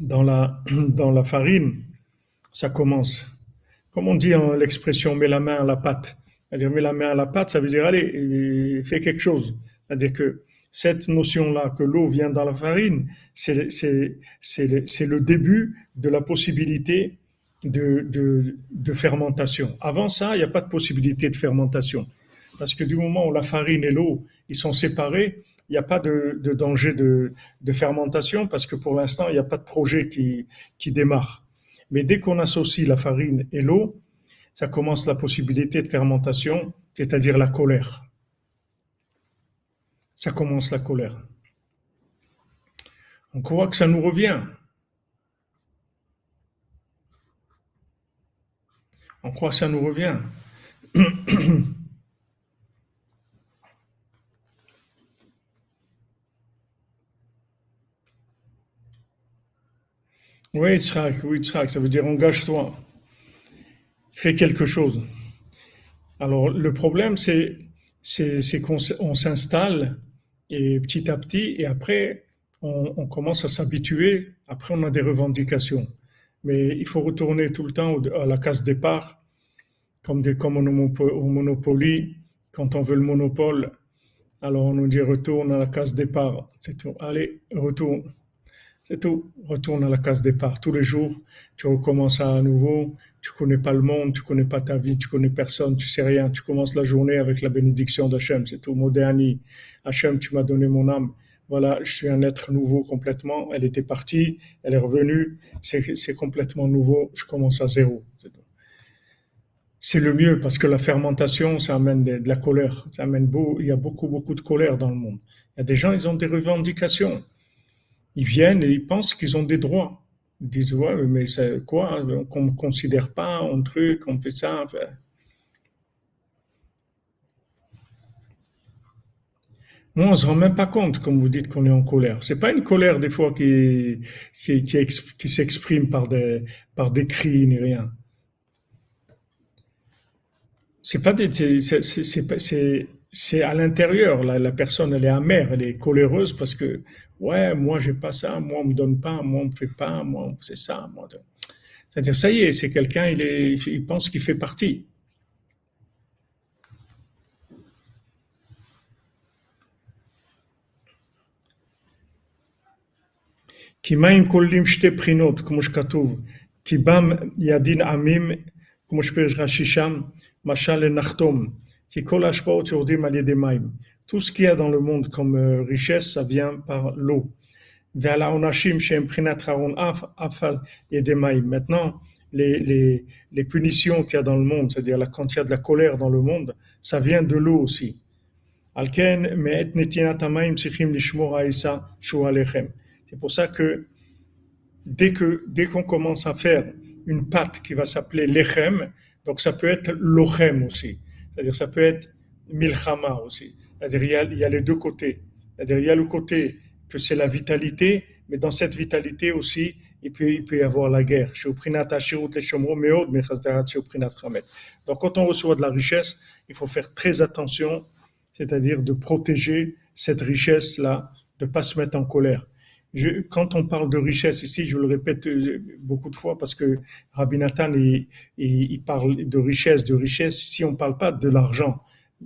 dans, la, dans la farine, ça commence. Comme on dit en l'expression, met la main à la pâte. C'est-à-dire, met la main à la pâte, ça veut dire, allez, fais quelque chose. C'est-à-dire que cette notion-là que l'eau vient dans la farine, c'est le début de la possibilité de, fermentation. Avant ça, il n'y a pas de possibilité de fermentation. Parce que du moment où la farine et l'eau, ils sont séparés, il n'y a pas de, danger de, fermentation parce que pour l'instant, il n'y a pas de projet qui démarre. Mais dès qu'on associe la farine et l'eau, ça commence la possibilité de fermentation, c'est-à-dire la colère ça commence la colère. On croit que ça nous revient. On croit que ça nous revient. Oui, Tzrak, oui, Tzrak, ça veut dire engage-toi. Fais quelque chose. Alors, le problème, c'est, qu'on s'installe Et petit à petit, et après, on, commence à s'habituer. Après, on a des revendications. Mais il faut retourner tout le temps à la case départ, comme, des, comme au Monopoly. Quand on veut le monopole, alors on nous dit retourne à la case départ. C'est tout. Allez, retourne. C'est tout. Retourne à la case départ. Tous les jours, tu recommences à nouveau. Tu connais pas le monde, tu connais pas ta vie, tu connais personne, tu sais rien. Tu commences la journée avec la bénédiction d'Hachem. C'est tout. Moderni. Hachem, tu m'as donné mon âme. Voilà, je suis un être nouveau complètement. Elle était partie, elle est revenue. C'est complètement nouveau. Je commence à zéro. C'est le mieux parce que la fermentation, ça amène de, la colère. Ça amène beau, il y a beaucoup, beaucoup de colère dans le monde. Il y a des gens, ils ont des revendications. Ils viennent et ils pensent qu'ils ont des droits. Disent, mais c'est quoi? Qu'on ne considère pas un truc, on fait ça. Moi, on ne se rend même pas compte, comme vous dites, qu'on est en colère. C'est pas une colère, des fois, qui, qui, s'exprime par des, par des cris ni rien. C'est pas des, à l'intérieur. La, la, personne, elle est amère, elle est coléreuse parce que, ouais, moi, j'ai pas ça, moi, on me donne pas, moi, on me fait pas, moi, c'est ça, moi. C'est-à-dire, ça y est, c'est quelqu'un, il, est, il pense qu'il fait partie. כי מים כוללים שתי בחינות, כמו שכתוב, כי בם ידין עמים, כמו שפרש רש"י שם, משל לנחתום, qui Tout ce qu'il y a dans le monde comme euh, richesse, ça vient par l'eau. Maintenant, les, les, punitions qu'il y a dans le monde, c'est-à-dire quand il y a de la colère dans le monde, ça vient de l'eau aussi. C'est pour ça que dès que dès qu'on commence à faire une pâte qui va s'appeler lechem, donc ça peut être lochem aussi. C'est-à-dire ça peut être milchama aussi. C'est-à-dire il y, a, les deux côtés. C'est-à-dire il y a le côté que c'est la vitalité, mais dans cette vitalité aussi, il peut, il peut y avoir la guerre. Donc quand on reçoit de la richesse, il faut faire très attention, c'est-à-dire de protéger cette richesse-là, de ne pas se mettre en colère quand on parle de richesse ici, je le répète euh, beaucoup de fois parce que Rabbi Nathan, il, parle de richesse, de richesse. Ici, on ne parle pas de l'argent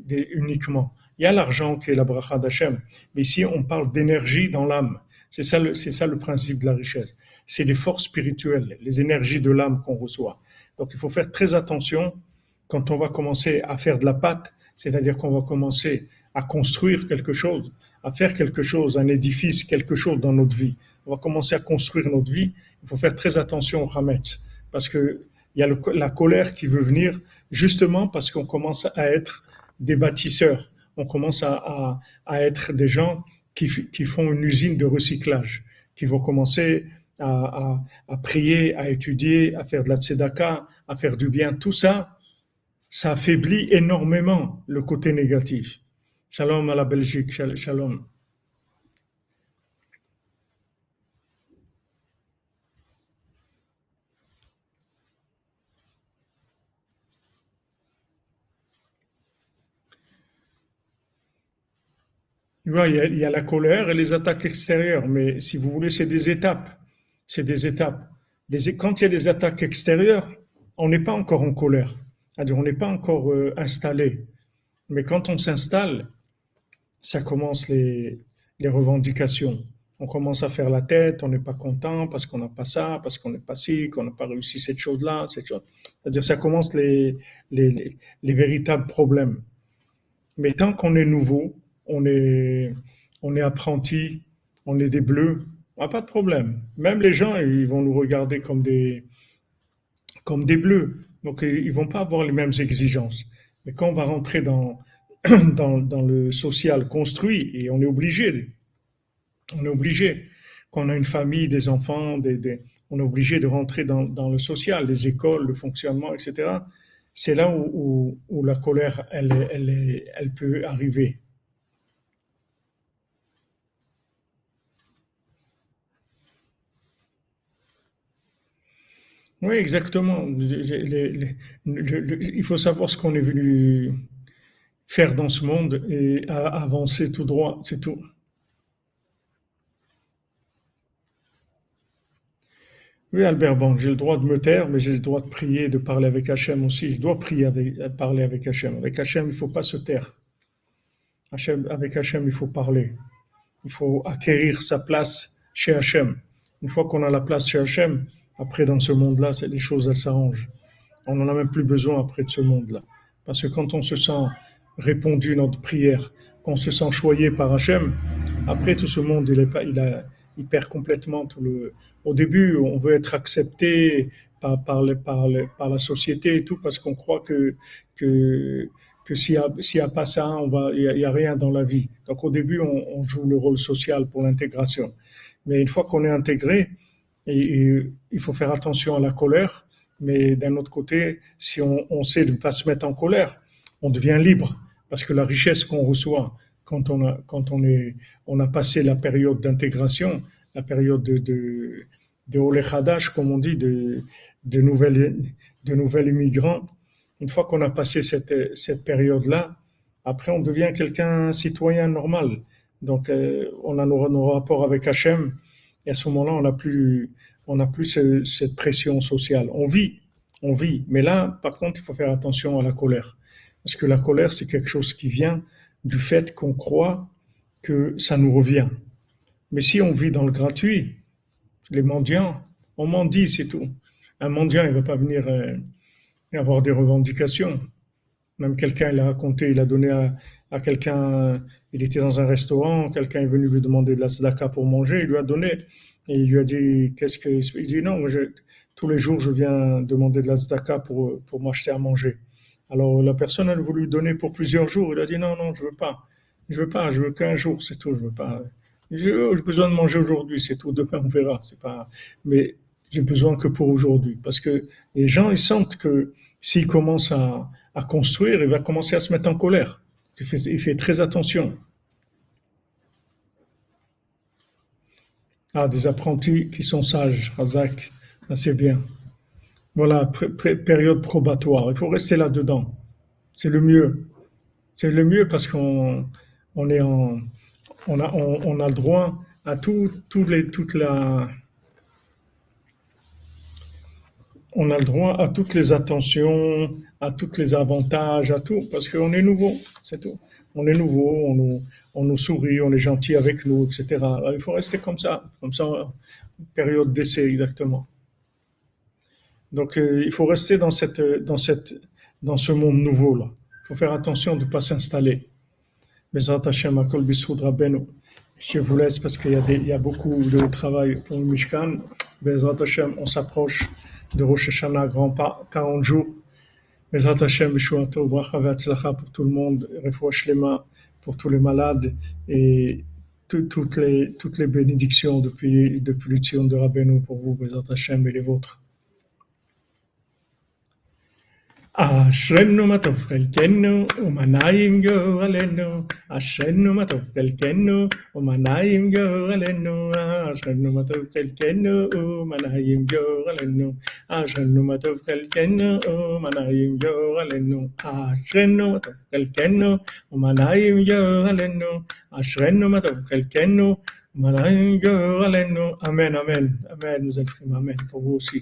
uniquement. Il y a l'argent qui est la bracha d'Hachem, mais ici, on parle d'énergie dans l'âme. C'est ça, c'est ça le principe de la richesse. C'est les forces spirituelles, les énergies de l'âme qu'on reçoit. Donc, il faut faire très attention quand on va commencer à faire de la pâte, c'est-à-dire qu'on va commencer à construire quelque chose à faire quelque chose, un édifice, quelque chose dans notre vie. On va commencer à construire notre vie. Il faut faire très attention au Hametz. Parce que il y a la colère qui veut venir justement parce qu'on commence à être des bâtisseurs. On commence à, être des gens qui, font une usine de recyclage, qui vont commencer à, prier, à étudier, à faire de la tzedaka, à faire du bien. Tout ça, ça affaiblit énormément le côté négatif. Shalom à la Belgique, shalom. il y, a, la colère et les attaques extérieures, mais si vous voulez, c'est des étapes. C'est des étapes. quand il y a des attaques extérieures, on n'est pas encore en colère. C'est-à-dire, on n'est pas encore euh, installé. Mais quand on s'installe, ça commence les, revendications. On commence à faire la tête, on n'est pas content parce qu'on n'a pas ça, parce qu'on n'est pas ci, qu'on n'a pas réussi cette chose-là, cette chose. C'est-à-dire, ça commence les, les, les, véritables problèmes. Mais tant qu'on est nouveau, on est, apprenti, on est des bleus, on n'a pas de problème. Même les gens, ils vont nous regarder comme des, comme des bleus. Donc, ils vont pas avoir les mêmes exigences. Mais quand on va rentrer dans, dans, dans, le social construit et on est obligé. On est obligé. Quand on a une famille, des enfants, des, on est obligé de rentrer dans, dans, le social, les écoles, le fonctionnement, etc. C'est là où, où, la colère, elle, elle, elle peut arriver. Oui, exactement. il faut savoir ce qu'on est venu faire dans ce monde et à avancer tout droit, c'est tout. Oui, Albert Banque, j'ai le droit de me taire, mais j'ai le droit de prier, de parler avec Hachem aussi. Je dois prier, avec, parler avec Hachem. Avec Hachem, il ne faut pas se taire. Avec Hachem, il faut parler. Il faut acquérir sa place chez Hachem. Une fois qu'on a la place chez Hachem, après, dans ce monde-là, les choses, elles s'arrangent. On n'en a même plus besoin après de ce monde-là. Parce que quand on se sent répondu notre prière, qu'on se sent choyé par Hachem, après tout ce monde, il, est pas, il, a, il perd complètement tout le. Au début, on veut être accepté par, par, par, par la société et tout, parce qu'on croit que, que, que s'il n'y a, a, pas ça, il n'y a, rien dans la vie. Donc au début, on, joue le rôle social pour l'intégration. Mais une fois qu'on est intégré, il faut faire attention à la colère, mais d'un autre côté, si on, on sait ne pas se mettre en colère, on devient libre, parce que la richesse qu'on reçoit quand on a, quand on est, on a passé la période d'intégration, la période de, de, de comme on dit, de, de nouvelles, de nouvelles immigrants, une fois qu'on a passé cette, cette période-là, après on devient quelqu'un citoyen normal. Donc euh, on a nos, nos rapports avec Hachem, et à ce moment-là, on n'a plus, on n'a plus cette pression sociale. On vit, on vit. Mais là, par contre, il faut faire attention à la colère. Parce que la colère, c'est quelque chose qui vient du fait qu'on croit que ça nous revient. Mais si on vit dans le gratuit, les mendiants, on mendie, c'est tout. Un mendiant, il ne va pas venir euh, avoir des revendications. Même quelqu'un, il a raconté, il a donné à, quelqu'un, il était dans un restaurant, quelqu'un est venu lui demander de la tzedaka pour manger, il lui a donné, et il lui a dit, qu'est-ce que, il dit non, tous les jours je viens demander de la tzedaka pour, pour m'acheter à manger. Alors la personne a voulu donner pour plusieurs jours, il a dit non, non, je veux pas, je veux pas, je veux qu'un jour, c'est tout, je veux pas. J'ai besoin de manger aujourd'hui, c'est tout, demain on verra, c'est pas, mais j'ai besoin que pour aujourd'hui, parce que les gens, ils sentent que s'ils commencent à, à construire, il va commencer à se mettre en colère. Il fait très attention. Ah, des apprentis qui sont sages, Razak, c'est bien. Voilà, période probatoire. Il faut rester là-dedans. C'est le mieux. C'est le mieux parce qu'on a, on, a le droit à tout, tout on a le droit à toutes les attentions, à tous les avantages, à tout, parce qu'on est nouveau, c'est tout. On est nouveau, on nous, on nous sourit, on est gentil avec nous, etc. il faut rester comme ça, comme ça, période d'essai exactement. Donc euh, il faut rester dans, cette, dans, cette, dans ce monde nouveau-là. Il faut faire attention de ne pas s'installer. Je vous laisse parce qu'il y, a y a beaucoup de travail pour le Mishkan. On s'approche de Rosh Hashanah, grand pas, 40 jours. Bezrat Hashem, Bishuato, Bracha pour tout le monde, Refouach Lema pour tous les malades et toutes, les, toutes les bénédictions depuis, depuis l'Utsion de Rabbeinu pour vous, Bezrat Hashem et les vôtres. אשרנו מה טוב חלקנו ומנעים גורלנו אשרנו מה טוב חלקנו ומנעים גורלנו אשרנו מה טוב חלקנו ומנעים גורלנו אשרנו מה טוב חלקנו ומנעים גורלנו אשרנו מה טוב חלקנו ומנעים גורלנו אשרנו מה טוב חלקנו ומנעים גורלנו אמן אמן אמן nous inscrivons amen pour vous aussi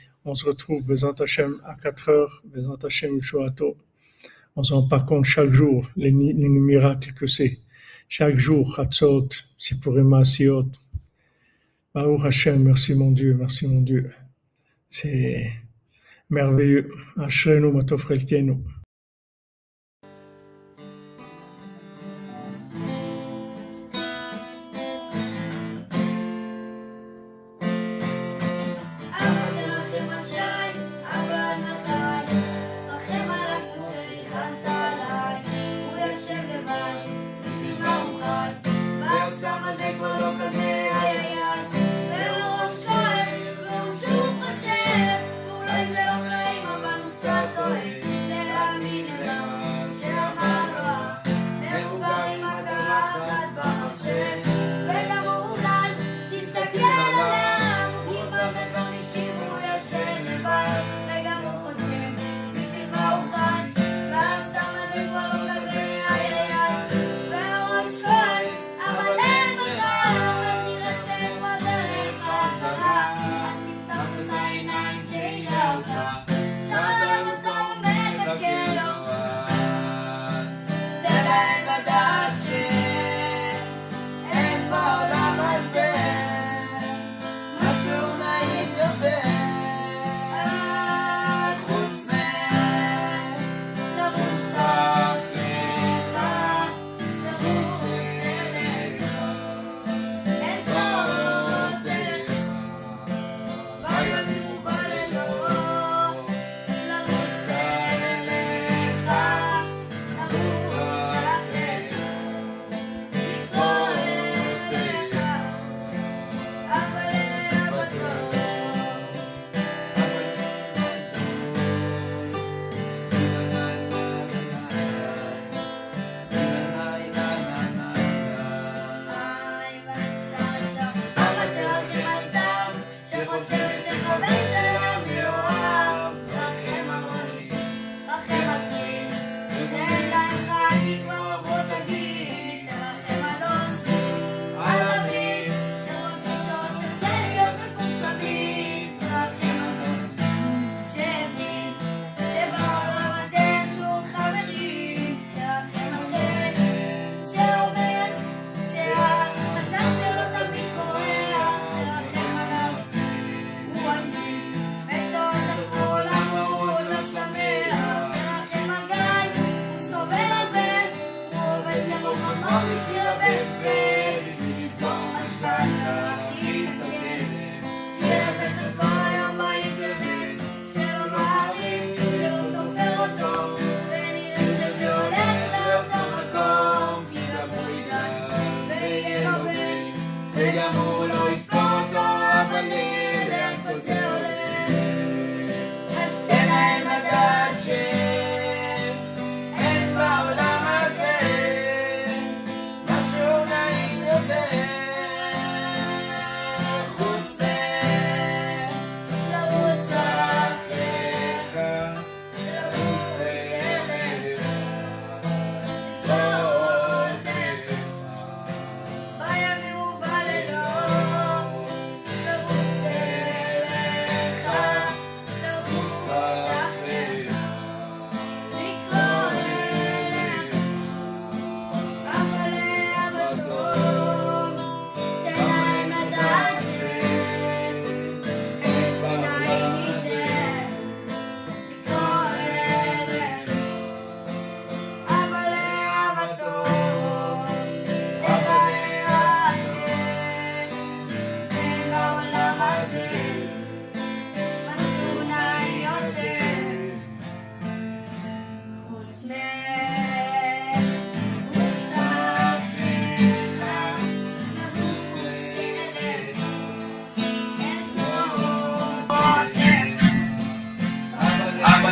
on se retrouve, Bezant à 4 heures, Bezant Hashem, Shoato. On s'en rend pas compte chaque jour, les, les miracles que c'est. Chaque jour, Hatzot, Sipurima, Siot. Baruch Hashem, merci mon Dieu, merci mon Dieu. C'est merveilleux. Ashrenu Matofrelkenu.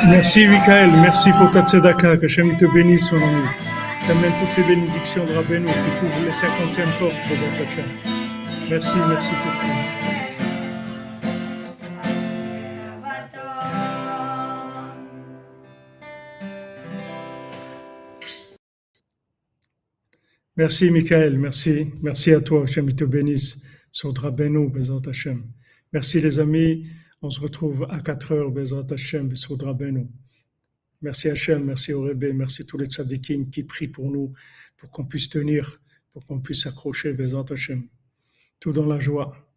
Merci, Michael. Merci pour ta tzedaka. Que Hachem te bénisse, mon ami. T'amènes toutes les bénédictions de Rabbeinu qui couvrent les 50e portes, Bezat Hachem. Merci, merci pour. Merci, Michael. Merci. Merci à toi. Hachem te bénisse. Sur Rabbeinu, Bezat Hachem. Merci, les amis. On se retrouve à 4 heures, Hachem, sur Rabbeinu. Merci Hachem, merci au merci tous les tzadikim qui prient pour nous, pour qu'on puisse tenir, pour qu'on puisse s'accrocher, Hachem. Tout dans la joie.